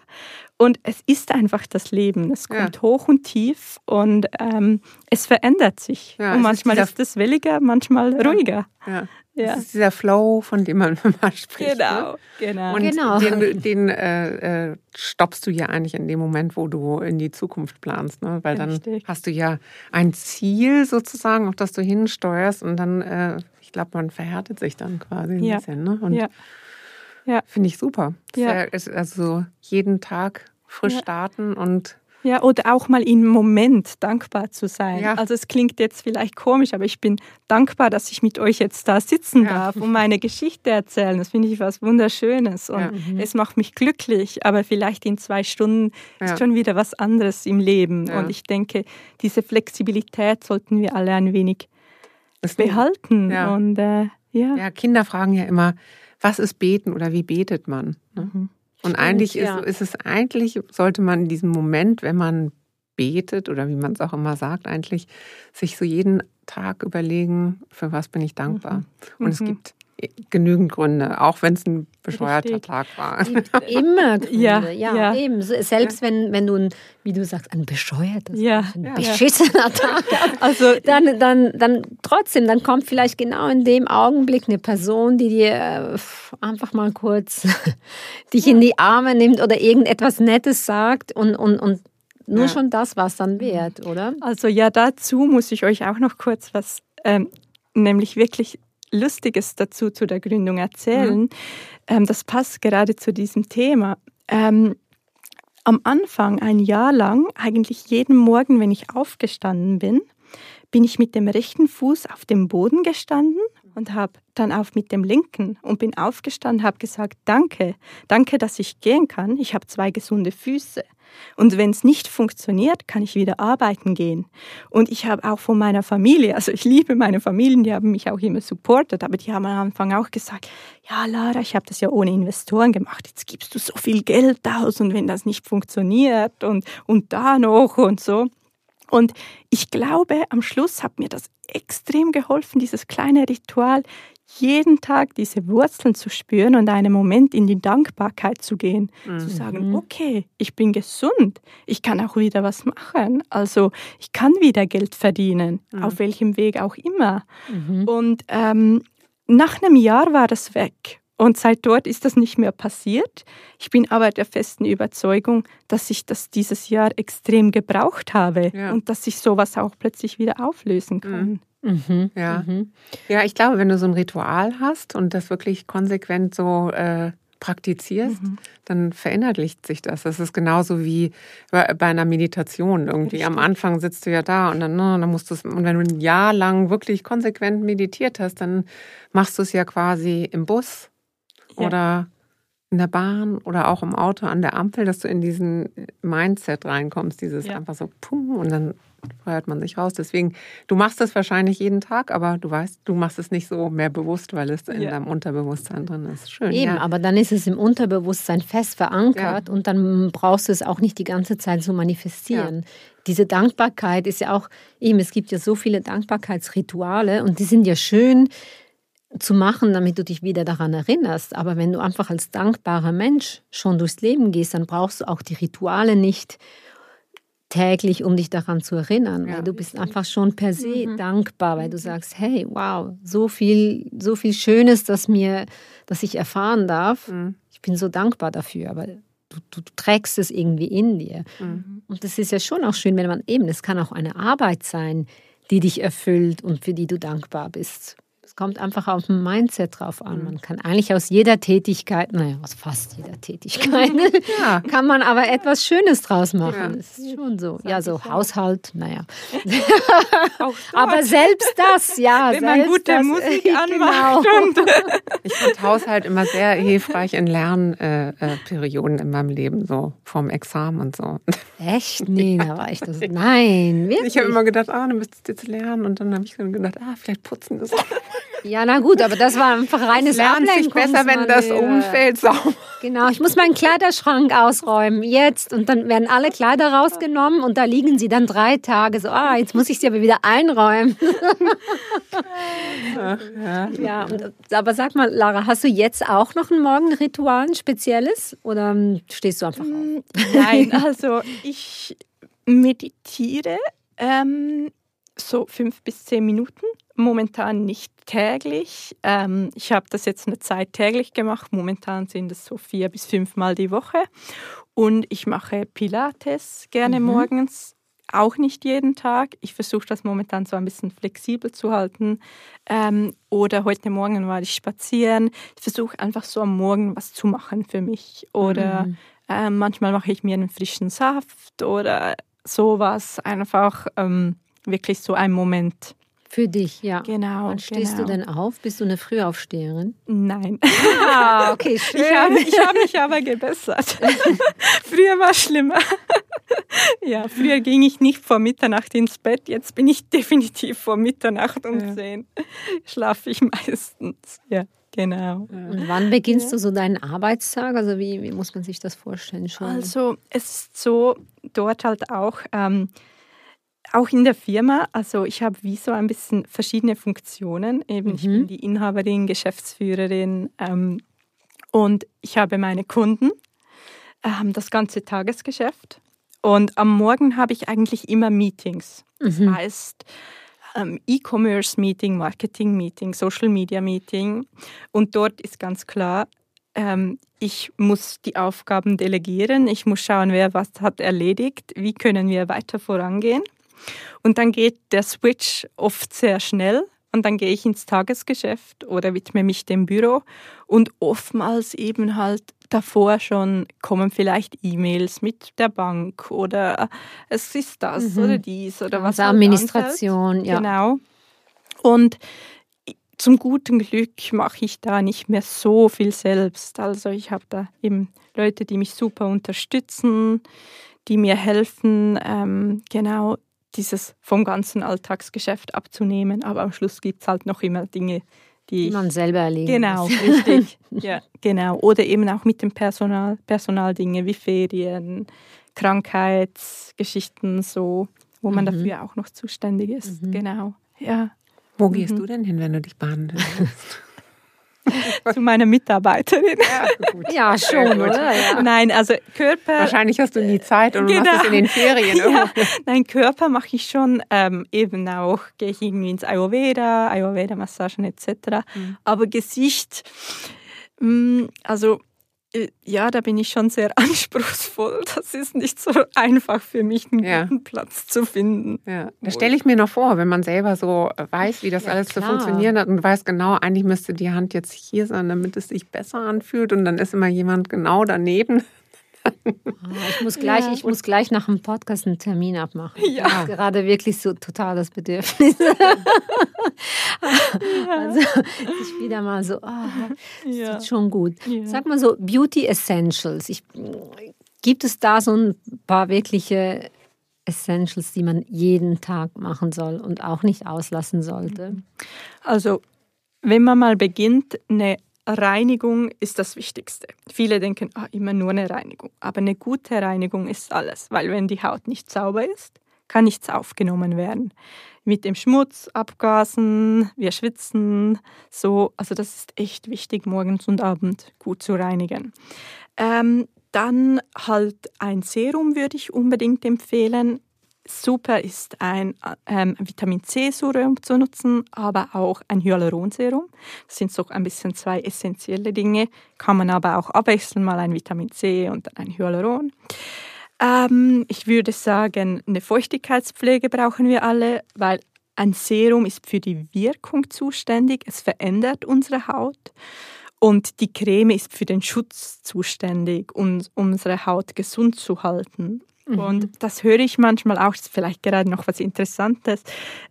Und es ist einfach das Leben. Es kommt ja. hoch und tief und ähm, es verändert sich. Ja, und manchmal ist, es williger, manchmal ruhiger. Ja. Ja. Das ist dieser Flow, von dem man immer spricht. Genau, ne? genau. Und genau. den, den äh, äh, stoppst du ja eigentlich in dem Moment, wo du in die Zukunft planst. Ne? Weil dann Richtig. hast du ja ein Ziel sozusagen, auf das du hinsteuerst und dann, äh, ich glaube, man verhärtet sich dann quasi ein ja. bisschen. Ne? Und ja. Ja. Finde ich super. Ja. Also jeden Tag frisch starten und ja, oder auch mal im Moment dankbar zu sein. Ja. Also es klingt jetzt vielleicht komisch, aber ich bin dankbar, dass ich mit euch jetzt da sitzen ja. darf und meine Geschichte erzählen. Das finde ich was Wunderschönes und ja. mhm. es macht mich glücklich, aber vielleicht in zwei Stunden ist schon wieder was anderes im Leben. Und ich denke, diese Flexibilität sollten wir alle ein wenig das behalten. Und, äh, ja. ja, Kinder fragen ja immer, was ist beten oder wie betet man? Ne? Mhm. Und Stimmt, eigentlich ja. ist, ist es eigentlich, sollte man in diesem Moment, wenn man betet oder wie man es auch immer sagt, eigentlich sich so jeden Tag überlegen, für was bin ich dankbar. Mhm. Und es mhm. gibt genügend Gründe, auch wenn es ein bescheuerter Richtig. Tag war. Immer Gründe, ja, ja, ja. eben. Selbst ja. wenn, wenn du, ein, wie du sagst, ein bescheuerter, ja. ein beschissener Tag also, dann, dann, dann trotzdem, dann kommt vielleicht genau in dem Augenblick eine Person, die dir äh, einfach mal kurz dich in die Arme nimmt oder irgendetwas Nettes sagt und, und, und nur ja. schon das war es dann wert, oder? Also ja, dazu muss ich euch auch noch kurz was, ähm, nämlich wirklich Lustiges dazu zu der Gründung erzählen. Mhm. Ähm, das passt gerade zu diesem Thema. Ähm, am Anfang, ein Jahr lang, eigentlich jeden Morgen, wenn ich aufgestanden bin, bin ich mit dem rechten Fuß auf dem Boden gestanden und habe dann auf mit dem linken und bin aufgestanden, habe gesagt, danke, danke, dass ich gehen kann. Ich habe zwei gesunde Füße. Und wenn es nicht funktioniert, kann ich wieder arbeiten gehen. Und ich habe auch von meiner Familie, also ich liebe meine Familien, die haben mich auch immer supportet, aber die haben am Anfang auch gesagt, ja Lara, ich habe das ja ohne Investoren gemacht, jetzt gibst du so viel Geld aus und wenn das nicht funktioniert und, und da noch und so. Und ich glaube, am Schluss hat mir das extrem geholfen, dieses kleine Ritual jeden Tag diese Wurzeln zu spüren und einen Moment in die Dankbarkeit zu gehen, mhm. zu sagen, okay, ich bin gesund, ich kann auch wieder was machen, also ich kann wieder Geld verdienen, mhm. auf welchem Weg auch immer. Mhm. Und ähm, nach einem Jahr war das weg. Und seit dort ist das nicht mehr passiert. Ich bin aber der festen Überzeugung, dass ich das dieses Jahr extrem gebraucht habe ja. und dass ich sowas auch plötzlich wieder auflösen kann. Mhm. Mhm, ja. Mhm. ja, ich glaube, wenn du so ein Ritual hast und das wirklich konsequent so äh, praktizierst, mhm. dann verinnerlicht sich das. Das ist genauso wie bei einer Meditation irgendwie. Richtig. Am Anfang sitzt du ja da und dann, ne, dann musst du es, und wenn du ein Jahr lang wirklich konsequent meditiert hast, dann machst du es ja quasi im Bus ja. oder in der Bahn oder auch im Auto an der Ampel, dass du in diesen Mindset reinkommst, dieses ja. einfach so pum und dann feuert man sich raus. Deswegen, du machst das wahrscheinlich jeden Tag, aber du weißt, du machst es nicht so mehr bewusst, weil es in ja. deinem Unterbewusstsein drin ist. Schön. Eben, ja. aber dann ist es im Unterbewusstsein fest verankert und dann brauchst du es auch nicht die ganze Zeit so manifestieren. Diese Dankbarkeit ist ja auch, eben, es gibt ja so viele Dankbarkeitsrituale und die sind ja schön zu machen, damit du dich wieder daran erinnerst. Aber wenn du einfach als dankbarer Mensch schon durchs Leben gehst, dann brauchst du auch die Rituale nicht täglich, um dich daran zu erinnern, ja. weil du bist einfach schon per se mhm. dankbar, weil du sagst, hey, wow, so viel, so viel Schönes, das mir, dass ich erfahren darf. Mhm. Ich bin so dankbar dafür, aber du, du, du trägst es irgendwie in dir. Mhm. Und das ist ja schon auch schön, wenn man eben, es kann auch eine Arbeit sein, die dich erfüllt und für die du dankbar bist kommt einfach auf ein Mindset drauf an. Man kann eigentlich aus jeder Tätigkeit, naja, aus fast jeder Tätigkeit, ja. kann man aber etwas Schönes draus machen. Ja. Das ist schon so. Ja, so Haushalt, naja. aber selbst das, ja. Wenn man gute das, Musik genau. anmacht. Genau. ich fand Haushalt immer sehr hilfreich in Lernperioden äh, in meinem Leben, so vom Examen und so. Echt? Nee, da war ich das. Nein, wirklich. Ich habe immer gedacht, ah, du müsstest jetzt lernen und dann habe ich gedacht, ah, vielleicht putzen wir es. Ja, na gut, aber das war einfach reines es lernt sich besser, wenn das Umfeld sauber Genau, ich muss meinen Kleiderschrank ausräumen, jetzt. Und dann werden alle Kleider rausgenommen und da liegen sie dann drei Tage so, ah, jetzt muss ich sie aber wieder einräumen. Ach, ja, ja und, aber sag mal, Lara, hast du jetzt auch noch ein Morgenritual, ein spezielles? Oder stehst du einfach auf? Mm, nein, also ich meditiere ähm, so fünf bis zehn Minuten momentan nicht täglich. Ähm, ich habe das jetzt eine Zeit täglich gemacht. Momentan sind es so vier bis fünfmal die Woche. Und ich mache Pilates gerne mhm. morgens. Auch nicht jeden Tag. Ich versuche das momentan so ein bisschen flexibel zu halten. Ähm, oder heute Morgen war ich spazieren. Ich versuche einfach so am Morgen was zu machen für mich. Oder mhm. äh, manchmal mache ich mir einen frischen Saft oder sowas. Einfach ähm, wirklich so ein Moment für dich, ja. Genau. Wann stehst genau. du denn auf? Bist du eine Frühaufsteherin? Nein. Ah, okay, schön. Ich habe, ich habe mich aber gebessert. früher war es schlimmer. ja, früher ging ich nicht vor Mitternacht ins Bett. Jetzt bin ich definitiv vor Mitternacht um ja. 10. Schlafe ich meistens. Ja. Genau. Und wann beginnst ja. du so deinen Arbeitstag? Also wie, wie muss man sich das vorstellen? Schon? Also es ist so, dort halt auch, ähm, auch in der Firma, also ich habe wie so ein bisschen verschiedene Funktionen. Eben, mhm. ich bin die Inhaberin, Geschäftsführerin ähm, und ich habe meine Kunden, ähm, das ganze Tagesgeschäft. Und am Morgen habe ich eigentlich immer Meetings. Das mhm. heißt, ähm, E-Commerce-Meeting, Marketing-Meeting, Social-Media-Meeting. Und dort ist ganz klar, ähm, ich muss die Aufgaben delegieren, ich muss schauen, wer was hat erledigt, wie können wir weiter vorangehen. Und dann geht der Switch oft sehr schnell und dann gehe ich ins Tagesgeschäft oder widme mich dem Büro und oftmals eben halt davor schon kommen vielleicht E-Mails mit der Bank oder es ist das mhm. oder dies oder was. Also Administration, ja. Genau. Und zum guten Glück mache ich da nicht mehr so viel selbst. Also ich habe da eben Leute, die mich super unterstützen, die mir helfen, ähm, genau dieses vom ganzen Alltagsgeschäft abzunehmen. Aber am Schluss gibt es halt noch immer Dinge, die, die man selber erleben Genau, muss. richtig. ja, genau. Oder eben auch mit dem Personal, Personaldinge wie Ferien, Krankheitsgeschichten, so, wo man mhm. dafür auch noch zuständig ist. Mhm. Genau. Ja. Wo gehst mhm. du denn hin, wenn du dich behandelst? zu meiner Mitarbeiterin. Ja, ja schon, oder? Ja. Nein, also Körper. Wahrscheinlich hast du nie Zeit und genau. machst es in den Ferien. Ja. Nein, Körper mache ich schon. Ähm, eben auch gehe ich irgendwie ins Ayurveda, Ayurveda-Massagen etc. Mhm. Aber Gesicht, mh, mm, also ja, da bin ich schon sehr anspruchsvoll. Das ist nicht so einfach für mich, einen ja. guten Platz zu finden. Ja, das stelle ich mir noch vor, wenn man selber so weiß, wie das ja, alles klar. zu funktionieren hat und weiß genau, eigentlich müsste die Hand jetzt hier sein, damit es sich besser anfühlt und dann ist immer jemand genau daneben. Ah, ich muss gleich, ja. ich muss gleich nach dem Podcast einen Termin abmachen. Ja. Ich gerade wirklich so total das Bedürfnis. also ich wieder mal so, oh, das ja. schon gut. Ja. Sag mal so Beauty Essentials. Ich, gibt es da so ein paar wirkliche Essentials, die man jeden Tag machen soll und auch nicht auslassen sollte? Also wenn man mal beginnt, eine Reinigung ist das Wichtigste. Viele denken, ah, immer nur eine Reinigung. Aber eine gute Reinigung ist alles, weil wenn die Haut nicht sauber ist, kann nichts aufgenommen werden. Mit dem Schmutz, Abgasen, wir schwitzen, so. Also das ist echt wichtig, morgens und abends gut zu reinigen. Ähm, dann halt ein Serum würde ich unbedingt empfehlen super ist ein ähm, Vitamin C-Serum zu nutzen, aber auch ein Hyaluronserum. Das sind so ein bisschen zwei essentielle Dinge. Kann man aber auch abwechseln, mal ein Vitamin C und dann ein Hyaluron. Ähm, ich würde sagen, eine Feuchtigkeitspflege brauchen wir alle, weil ein Serum ist für die Wirkung zuständig. Es verändert unsere Haut. Und die Creme ist für den Schutz zuständig, um unsere Haut gesund zu halten. Mhm. Und das höre ich manchmal auch, ist vielleicht gerade noch was Interessantes.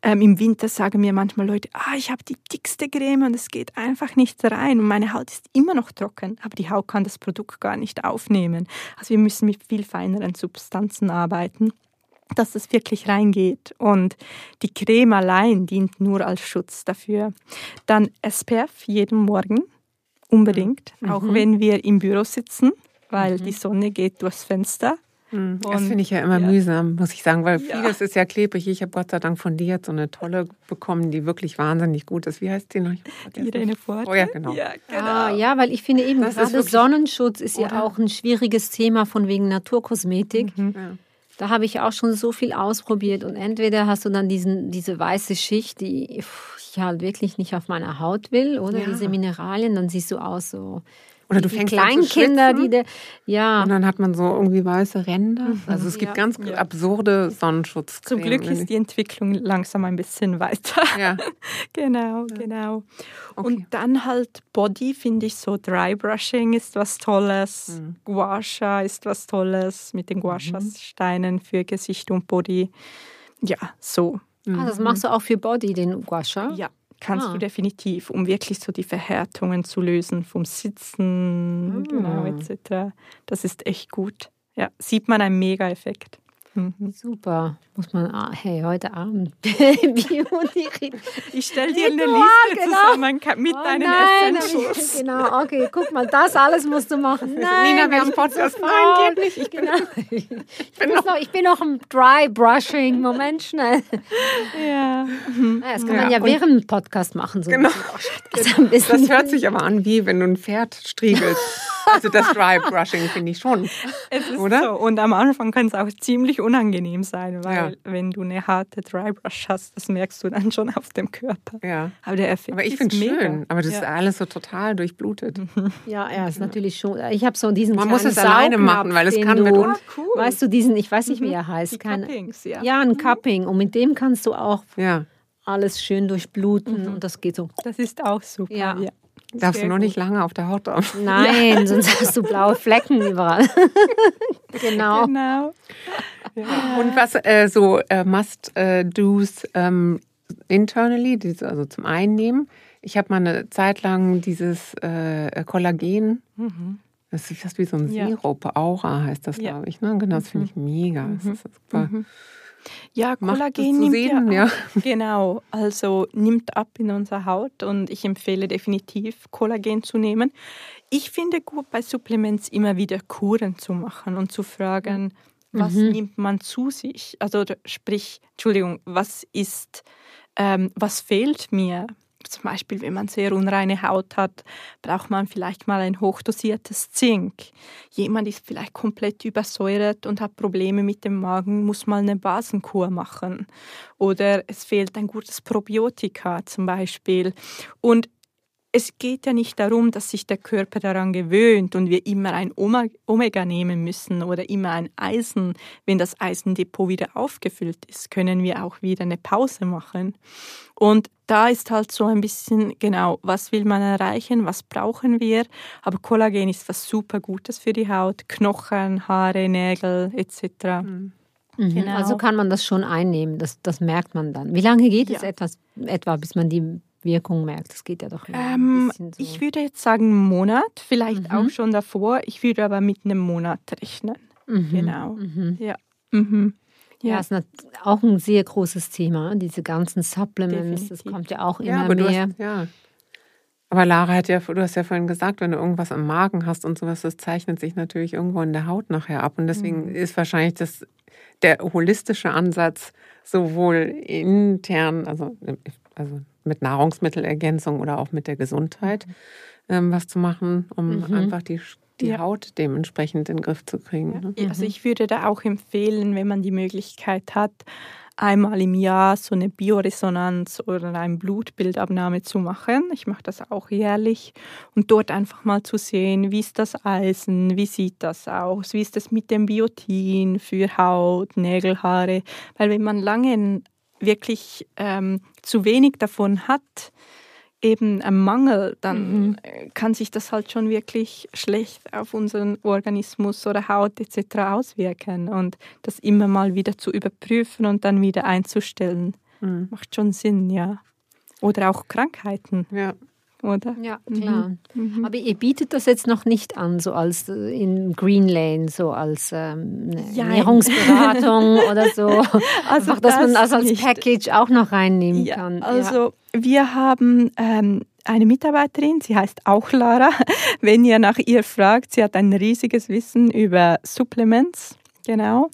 Ähm, Im Winter sagen mir manchmal Leute, ah, ich habe die dickste Creme und es geht einfach nicht rein und meine Haut ist immer noch trocken, aber die Haut kann das Produkt gar nicht aufnehmen. Also wir müssen mit viel feineren Substanzen arbeiten. dass es wirklich reingeht. Und die Creme allein dient nur als Schutz dafür. Dann SPF jeden Morgen, unbedingt, mhm. auch wenn wir im Büro sitzen, weil mhm. die Sonne geht durchs Fenster. Mhm. Das finde ich ja immer ja. mühsam, muss ich sagen, weil ja. vieles ist ja klebrig. Ich habe Gott sei Dank von dir jetzt so eine tolle bekommen, die wirklich wahnsinnig gut ist. Wie heißt die noch? Irene Ford. Oh ja, genau. Ja, genau. Ah, ja, weil ich finde eben das gerade Sonnenschutz ist oder? ja auch ein schwieriges Thema von wegen Naturkosmetik. Mhm. Ja. Da habe ich auch schon so viel ausprobiert und entweder hast du dann diesen, diese weiße Schicht, die ich halt wirklich nicht auf meiner Haut will, oder diese Mineralien, dann siehst du aus so oder du fängst Kleinkinder, die de, ja. Und dann hat man so irgendwie weiße Ränder. Mhm. Also es gibt ja. ganz ja. absurde Sonnenschutzcreme. Zum Glück ist die Entwicklung langsam ein bisschen weiter. Ja. genau, genau. Okay. Und dann halt Body finde ich so Dry Brushing ist was Tolles. Mhm. Gua Sha ist was Tolles mit den Gua Sha Steinen für Gesicht und Body. Ja, so. Ah, das machst du auch für Body, den Gua Sha? Ja kannst ah. du definitiv, um wirklich so die Verhärtungen zu lösen vom Sitzen, ah. genau, etc. Das ist echt gut. Ja, sieht man einen Mega-Effekt. Mhm. Super. Muss man, ah, hey, heute Abend Ich stelle dir eine Liste genau. zusammen mit oh, deinen nein, Essentials. Genau, okay, guck mal, das alles musst du machen. Nein, Nina, wir haben Podcast. Nein, geht nicht. Ich, genau. ich, bin noch, noch, ich bin noch im Dry Brushing. Moment, schnell. Ja. Das kann man ja, ja während dem Podcast machen. So genau. Also das hört sich aber an, wie wenn du ein Pferd striegelst. Also das Dry Brushing finde ich schon. Es ist oder? so. Und am Anfang kann es auch ziemlich unangenehm sein, weil ja. wenn du eine harte Dry Brush hast, das merkst du dann schon auf dem Körper. Ja. Aber der Effekt Aber ich finde es schön. Aber das ja. ist alles so total durchblutet. Ja, ja, ist natürlich schon. Ich habe so diesen Man muss es alleine machen, weil es kann du, mit uns. Cool. Weißt du, diesen, ich weiß nicht, wie mhm. er heißt. Die Cuppings, ja. ja, ein Cupping. Und mit dem kannst du auch ja. alles schön durchbluten. Mhm. Und das geht so. Das ist auch super. Ja. ja. Darfst du noch nicht lange auf der Haut drauf. Nein, ja. sonst hast du blaue Flecken überall. genau. genau. Ja. Und was äh, so äh, Must-Dos äh, ähm, internally, also zum Einnehmen. Ich habe mal eine Zeit lang dieses äh, Kollagen. Mhm. Das ist fast wie so ein Sirup. Aura heißt das, glaube ich. Ne? Genau, das finde ich mega. Das mhm. ist super. Mhm. Ja, Kollagen nimmt sehen, ja, ja. Genau, also nimmt ab in unserer Haut und ich empfehle definitiv Kollagen zu nehmen. Ich finde gut bei Supplements immer wieder Kuren zu machen und zu fragen, was mhm. nimmt man zu sich? Also sprich, Entschuldigung, was ist, ähm, was fehlt mir? Zum Beispiel, wenn man sehr unreine Haut hat, braucht man vielleicht mal ein hochdosiertes Zink. Jemand ist vielleicht komplett übersäuert und hat Probleme mit dem Magen, muss mal eine Basenkur machen. Oder es fehlt ein gutes Probiotika zum Beispiel. Und es geht ja nicht darum, dass sich der Körper daran gewöhnt und wir immer ein Omega nehmen müssen oder immer ein Eisen. Wenn das Eisendepot wieder aufgefüllt ist, können wir auch wieder eine Pause machen. Und da ist halt so ein bisschen, genau, was will man erreichen, was brauchen wir. Aber Kollagen ist was super Gutes für die Haut, Knochen, Haare, Nägel etc. Mhm. Genau. Also kann man das schon einnehmen, das, das merkt man dann. Wie lange geht ja. es etwas, etwa, bis man die Wirkung merkt? Das geht ja doch ähm, so. Ich würde jetzt sagen einen Monat, vielleicht mhm. auch schon davor. Ich würde aber mit einem Monat rechnen. Mhm. Genau. Mhm. Ja. Mhm. Ja, ist auch ein sehr großes Thema, diese ganzen Supplements. Definitiv. Das kommt ja auch immer ja, mehr. Hast, ja. Aber Lara hat ja, du hast ja vorhin gesagt, wenn du irgendwas am Magen hast und sowas, das zeichnet sich natürlich irgendwo in der Haut nachher ab. Und deswegen mhm. ist wahrscheinlich das, der holistische Ansatz sowohl intern, also, also mit Nahrungsmittelergänzung oder auch mit der Gesundheit, mhm. ähm, was zu machen, um mhm. einfach die die ja. Haut dementsprechend in den Griff zu kriegen. Ja. Ne? Also ich würde da auch empfehlen, wenn man die Möglichkeit hat, einmal im Jahr so eine Bioresonanz oder eine Blutbildabnahme zu machen. Ich mache das auch jährlich und dort einfach mal zu sehen, wie ist das Eisen, wie sieht das aus, wie ist das mit dem Biotin für Haut, Nägel, Haare. Weil wenn man lange wirklich ähm, zu wenig davon hat, eben ein Mangel, dann mhm. kann sich das halt schon wirklich schlecht auf unseren Organismus oder Haut etc. auswirken. Und das immer mal wieder zu überprüfen und dann wieder einzustellen, mhm. macht schon Sinn, ja. Oder auch Krankheiten. Ja. Oder? Ja, klar. Mhm. Aber ihr bietet das jetzt noch nicht an, so als äh, in Green Lane, so als ähm, Ernährungsberatung oder so. Also Einfach, dass das man das als nicht. Package auch noch reinnehmen ja, kann. Also ja. wir haben ähm, eine Mitarbeiterin, sie heißt auch Lara. Wenn ihr nach ihr fragt, sie hat ein riesiges Wissen über Supplements, genau.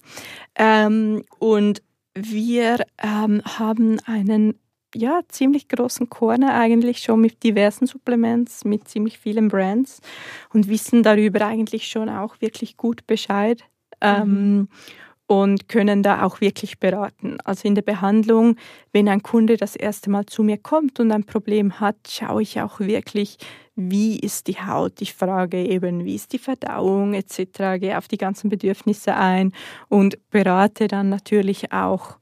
Ähm, und wir ähm, haben einen ja, ziemlich großen Corner eigentlich schon mit diversen Supplements, mit ziemlich vielen Brands und wissen darüber eigentlich schon auch wirklich gut Bescheid. Ähm, mhm und können da auch wirklich beraten. Also in der Behandlung, wenn ein Kunde das erste Mal zu mir kommt und ein Problem hat, schaue ich auch wirklich, wie ist die Haut. Ich frage eben, wie ist die Verdauung etc., gehe auf die ganzen Bedürfnisse ein und berate dann natürlich auch,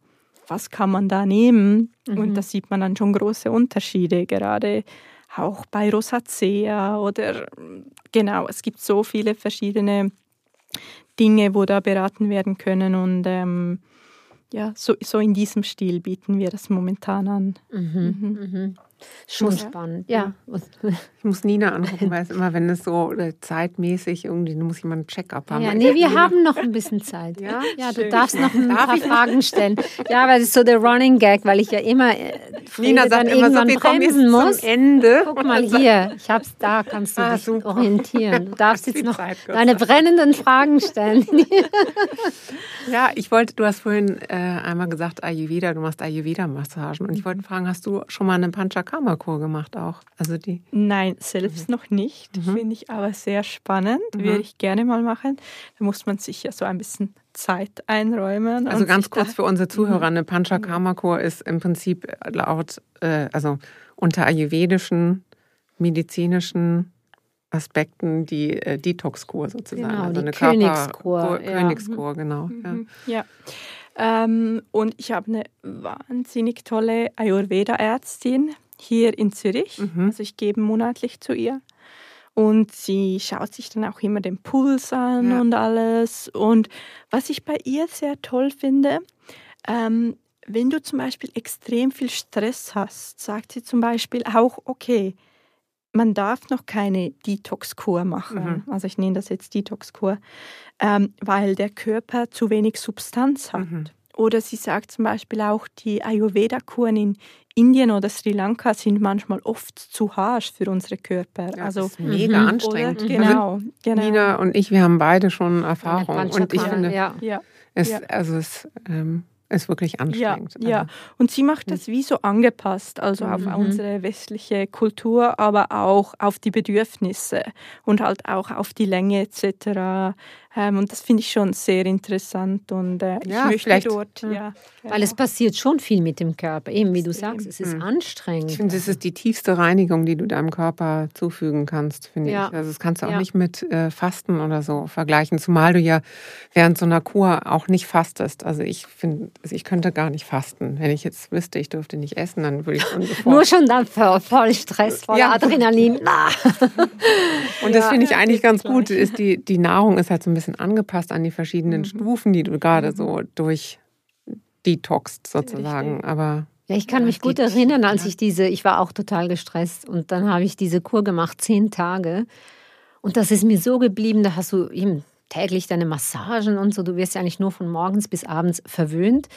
was kann man da nehmen. Mhm. Und da sieht man dann schon große Unterschiede, gerade auch bei Rosacea oder genau, es gibt so viele verschiedene Dinge, wo da beraten werden können. Und ähm, ja, so, so in diesem Stil bieten wir das momentan an. Mhm, mhm. Schon spannend, ja. Ich muss Nina anrufen, weil es immer, wenn es so äh, zeitmäßig irgendwie, muss jemand einen Check-up haben. Ja, nee, wir Nina. haben noch ein bisschen Zeit. Ja, ja du darfst noch ein Darf paar Fragen stellen. Ja, weil das ist so der Running Gag, weil ich ja immer äh, Nina sagt dann immer irgendwann so, bremsen muss. Zum Ende. Guck mal hier, ich hab's da, kannst du ah, dich super. orientieren. Du darfst jetzt noch deine brennenden Fragen stellen. ja, ich wollte, du hast vorhin äh, einmal gesagt Ayurveda, du machst Ayurveda-Massagen und ich wollte fragen, hast du schon mal eine Panchakarma Karma-Kur gemacht auch. Also die Nein, selbst mhm. noch nicht. Mhm. Finde ich aber sehr spannend. Mhm. Würde ich gerne mal machen. Da muss man sich ja so ein bisschen Zeit einräumen. Also ganz kurz für unsere Zuhörer, mhm. eine Panchakarma-Kur ist im Prinzip laut, äh, also unter ayurvedischen, medizinischen Aspekten die äh, Detox-Kur sozusagen. Genau, also eine Königskur. ja. Königskur, genau. Mhm. Ja. ja. Ähm, und ich habe eine wahnsinnig tolle Ayurveda-Ärztin hier in Zürich. Mhm. Also ich gebe monatlich zu ihr. Und sie schaut sich dann auch immer den Puls an ja. und alles. Und was ich bei ihr sehr toll finde, ähm, wenn du zum Beispiel extrem viel Stress hast, sagt sie zum Beispiel auch, okay, man darf noch keine Detox-Kur machen. Mhm. Also ich nenne das jetzt Detox-Kur, ähm, weil der Körper zu wenig Substanz hat. Mhm. Oder sie sagt zum Beispiel auch, die Ayurveda-Kuren in Indien oder Sri Lanka sind manchmal oft zu harsch für unsere Körper. Ja, also das ist mega mhm. anstrengend. Oder, genau, also, genau. Nina und ich, wir haben beide schon Erfahrung. Und ich finde, ja. es, also es ähm, ist wirklich anstrengend. Ja, ja. und sie macht das wie so angepasst, also mhm. auf unsere westliche Kultur, aber auch auf die Bedürfnisse und halt auch auf die Länge etc. Ähm, und das finde ich schon sehr interessant und äh, ja, ich möchte dort, ja. ja. Weil es passiert schon viel mit dem Körper, eben wie du sagst, es ist mhm. anstrengend. Ich finde, es ist die tiefste Reinigung, die du deinem Körper zufügen kannst, finde ja. ich. Also das kannst du auch nicht mit äh, Fasten oder so vergleichen, zumal du ja während so einer Kur auch nicht fastest. Also ich finde, also ich könnte gar nicht fasten. Wenn ich jetzt wüsste, ich dürfte nicht essen, dann würde ich schon Nur schon dann voll Stress, voll Adrenalin. und das finde ich eigentlich ganz gut. Ist die, die Nahrung ist halt so ein bisschen bisschen angepasst an die verschiedenen mhm. Stufen, die du gerade mhm. so durch detoxt sozusagen. Richtig. Aber ja, ich kann ja, mich gut erinnern, als ich diese, ich war auch total gestresst und dann habe ich diese Kur gemacht, zehn Tage. Und das ist mir so geblieben, da hast du eben täglich deine Massagen und so. Du wirst ja eigentlich nur von morgens bis abends verwöhnt.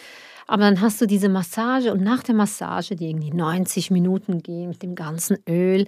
Aber dann hast du diese Massage und nach der Massage, die irgendwie 90 Minuten gehen mit dem ganzen Öl,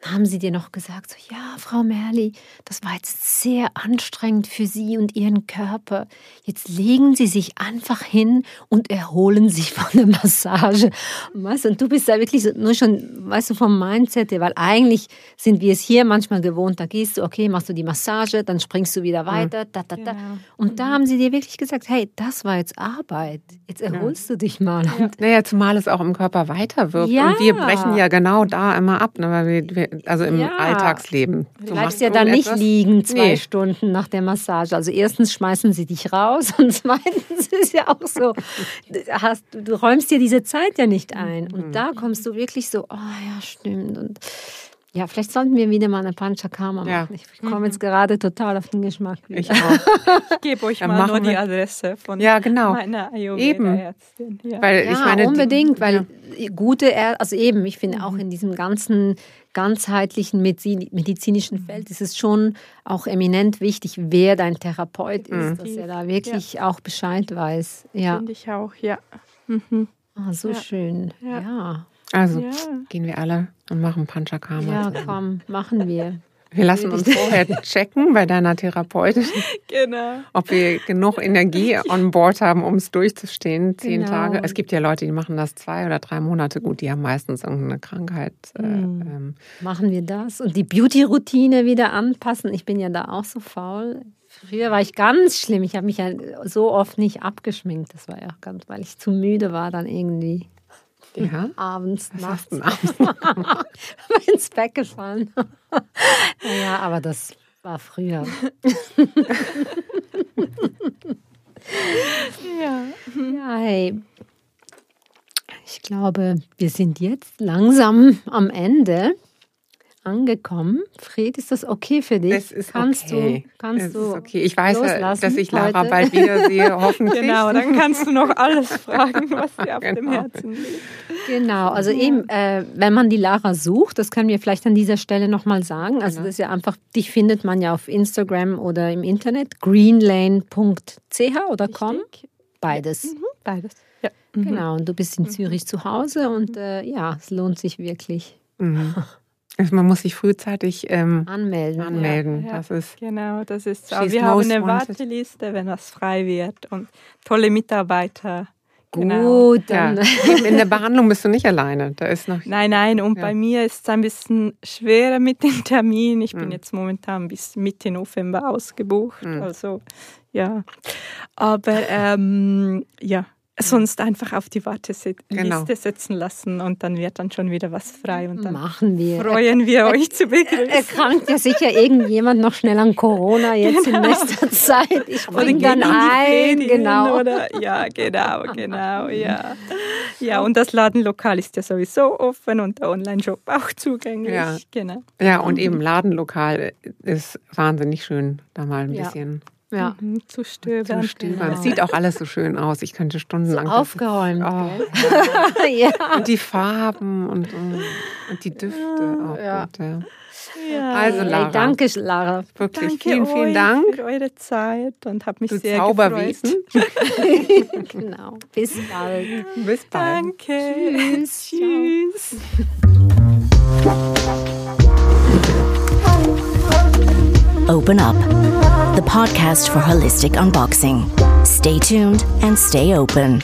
dann haben sie dir noch gesagt, so, ja, Frau Merli, das war jetzt sehr anstrengend für Sie und Ihren Körper. Jetzt legen Sie sich einfach hin und erholen sich von der Massage. Und, weißt, und du bist da wirklich so, nur schon, weißt du, vom Mindset her, weil eigentlich sind wir es hier manchmal gewohnt, da gehst du, okay, machst du die Massage, dann springst du wieder weiter, da, da, da. Genau. Und da mhm. haben sie dir wirklich gesagt, hey, das war jetzt Arbeit, jetzt erholst ja. du dich mal. Ja. Naja, zumal es auch im Körper weiterwirkt. Ja. Und wir brechen ja genau da immer ab, ne, weil wir, wir also im ja. Alltagsleben. Du bleibst ja dann nicht liegen zwei nee. Stunden nach der Massage. Also erstens schmeißen sie dich raus und zweitens ist ja auch so, hast, du räumst dir diese Zeit ja nicht ein. Und mhm. da kommst du wirklich so, oh ja, stimmt. Und Ja, vielleicht sollten wir wieder mal eine Panchakarma machen. Ja. Ich komme jetzt gerade total auf den Geschmack. Wieder. Ich auch. Ich gebe euch Dann mal nur die Adresse von Ja, genau. meiner Eben. Ayurveda-Ärztin. Ja. Weil Ja, ich meine, die- unbedingt, weil gute, Ä- also eben, ich finde Mhm. auch in diesem ganzen ganzheitlichen Medizin, medizinischen Mhm. Feld ist es schon auch eminent wichtig, wer dein Therapeut Mhm. ist, dass er da wirklich auch Bescheid weiß. Ja, Finde ich auch, ja. Mhm. ah, so Ja. schön. Ja. Ja. Also Ja. gehen wir alle und machen Panchakarma. ja, zusammen. komm, machen wir. Wir lassen uns vorher checken bei deiner Therapeutin, Genau. ob wir genug Energie on board haben, um es durchzustehen. Zehn Genau. Tage. Es gibt ja Leute, die machen das zwei oder drei Monate gut. Die haben meistens irgendeine Krankheit. Mhm. ähm, Machen wir das und die Beauty-Routine wieder anpassen. Ich bin ja da auch so faul. Früher war ich ganz schlimm. Ich habe mich ja so oft nicht abgeschminkt. Das war ja auch ganz, weil ich zu müde war, dann irgendwie ja. abends, nachts abends? ins Bett gefallen. naja, aber das war früher. Ja. Ja, hey. Ich glaube, wir sind jetzt langsam am Ende angekommen. Fred, ist das okay für dich? Es ist kannst okay. du, kannst es du ist okay. Ich weiß ja, loslassen dass ich Lara heute? bald wiedersehe, hoffentlich. Genau, dann kannst du noch alles fragen, was dir auf dem Genau. Herzen liegt. Genau, also eben, äh, wenn man die Lara sucht, das können wir vielleicht an dieser Stelle nochmal sagen. Also Genau. das ist ja einfach, dich findet man ja auf Instagram oder im Internet, greenlane.ch oder com. Beides. Mhm, Beides. Ja. Mhm. Genau, und du bist in Zürich zu Hause und äh, ja, es lohnt sich wirklich. Mhm. Also Man muss sich frühzeitig ähm, Anmelden. anmelden. Ja. Das ist Genau, das ist so. Wir haben eine. Warteliste, wenn das frei wird und tolle Mitarbeiter. Gut, Genau. ja. dann Eben in der Behandlung bist du nicht alleine. Da ist noch Nein, nein, und Ja. bei mir ist es ein bisschen schwerer mit dem Termin. Ich bin Mhm. jetzt momentan bis Mitte November ausgebucht. Mhm. Also, ja. Aber ähm, ja, sonst einfach auf die Warteliste Genau. setzen lassen und dann wird dann schon wieder was frei und dann machen wir. freuen wir euch zu begrüßen. Erkrankt ja sicher irgendjemand noch schnell an Corona jetzt in nächster Zeit. Ich bringe dann ein, genau. Oder, ja, genau, genau, ja. Ja, und das Ladenlokal ist ja sowieso offen und der Online-Shop auch zugänglich. Ja. Genau. Ja, und eben Ladenlokal ist wahnsinnig schön, da mal ein Ja. bisschen Ja. Mhm, Zu stöbern. zu stöbern. Genau. Es sieht auch alles so schön aus. Ich könnte stundenlang. So aufgeräumt. Oh. ja. Und die Farben und, und, die Düfte auch. Ja. gut, ja. Ja. Also, Hey, Lara. danke, Lara. Wirklich, Danke vielen, vielen Dank. für eure Zeit und habe mich Du sehr Zauberwesen. gefreut. Genau. Bis bald. Bis bald. Danke. Tschüss. Tschüss. Open Up, podcast for holistic unboxing. Stay tuned and stay open.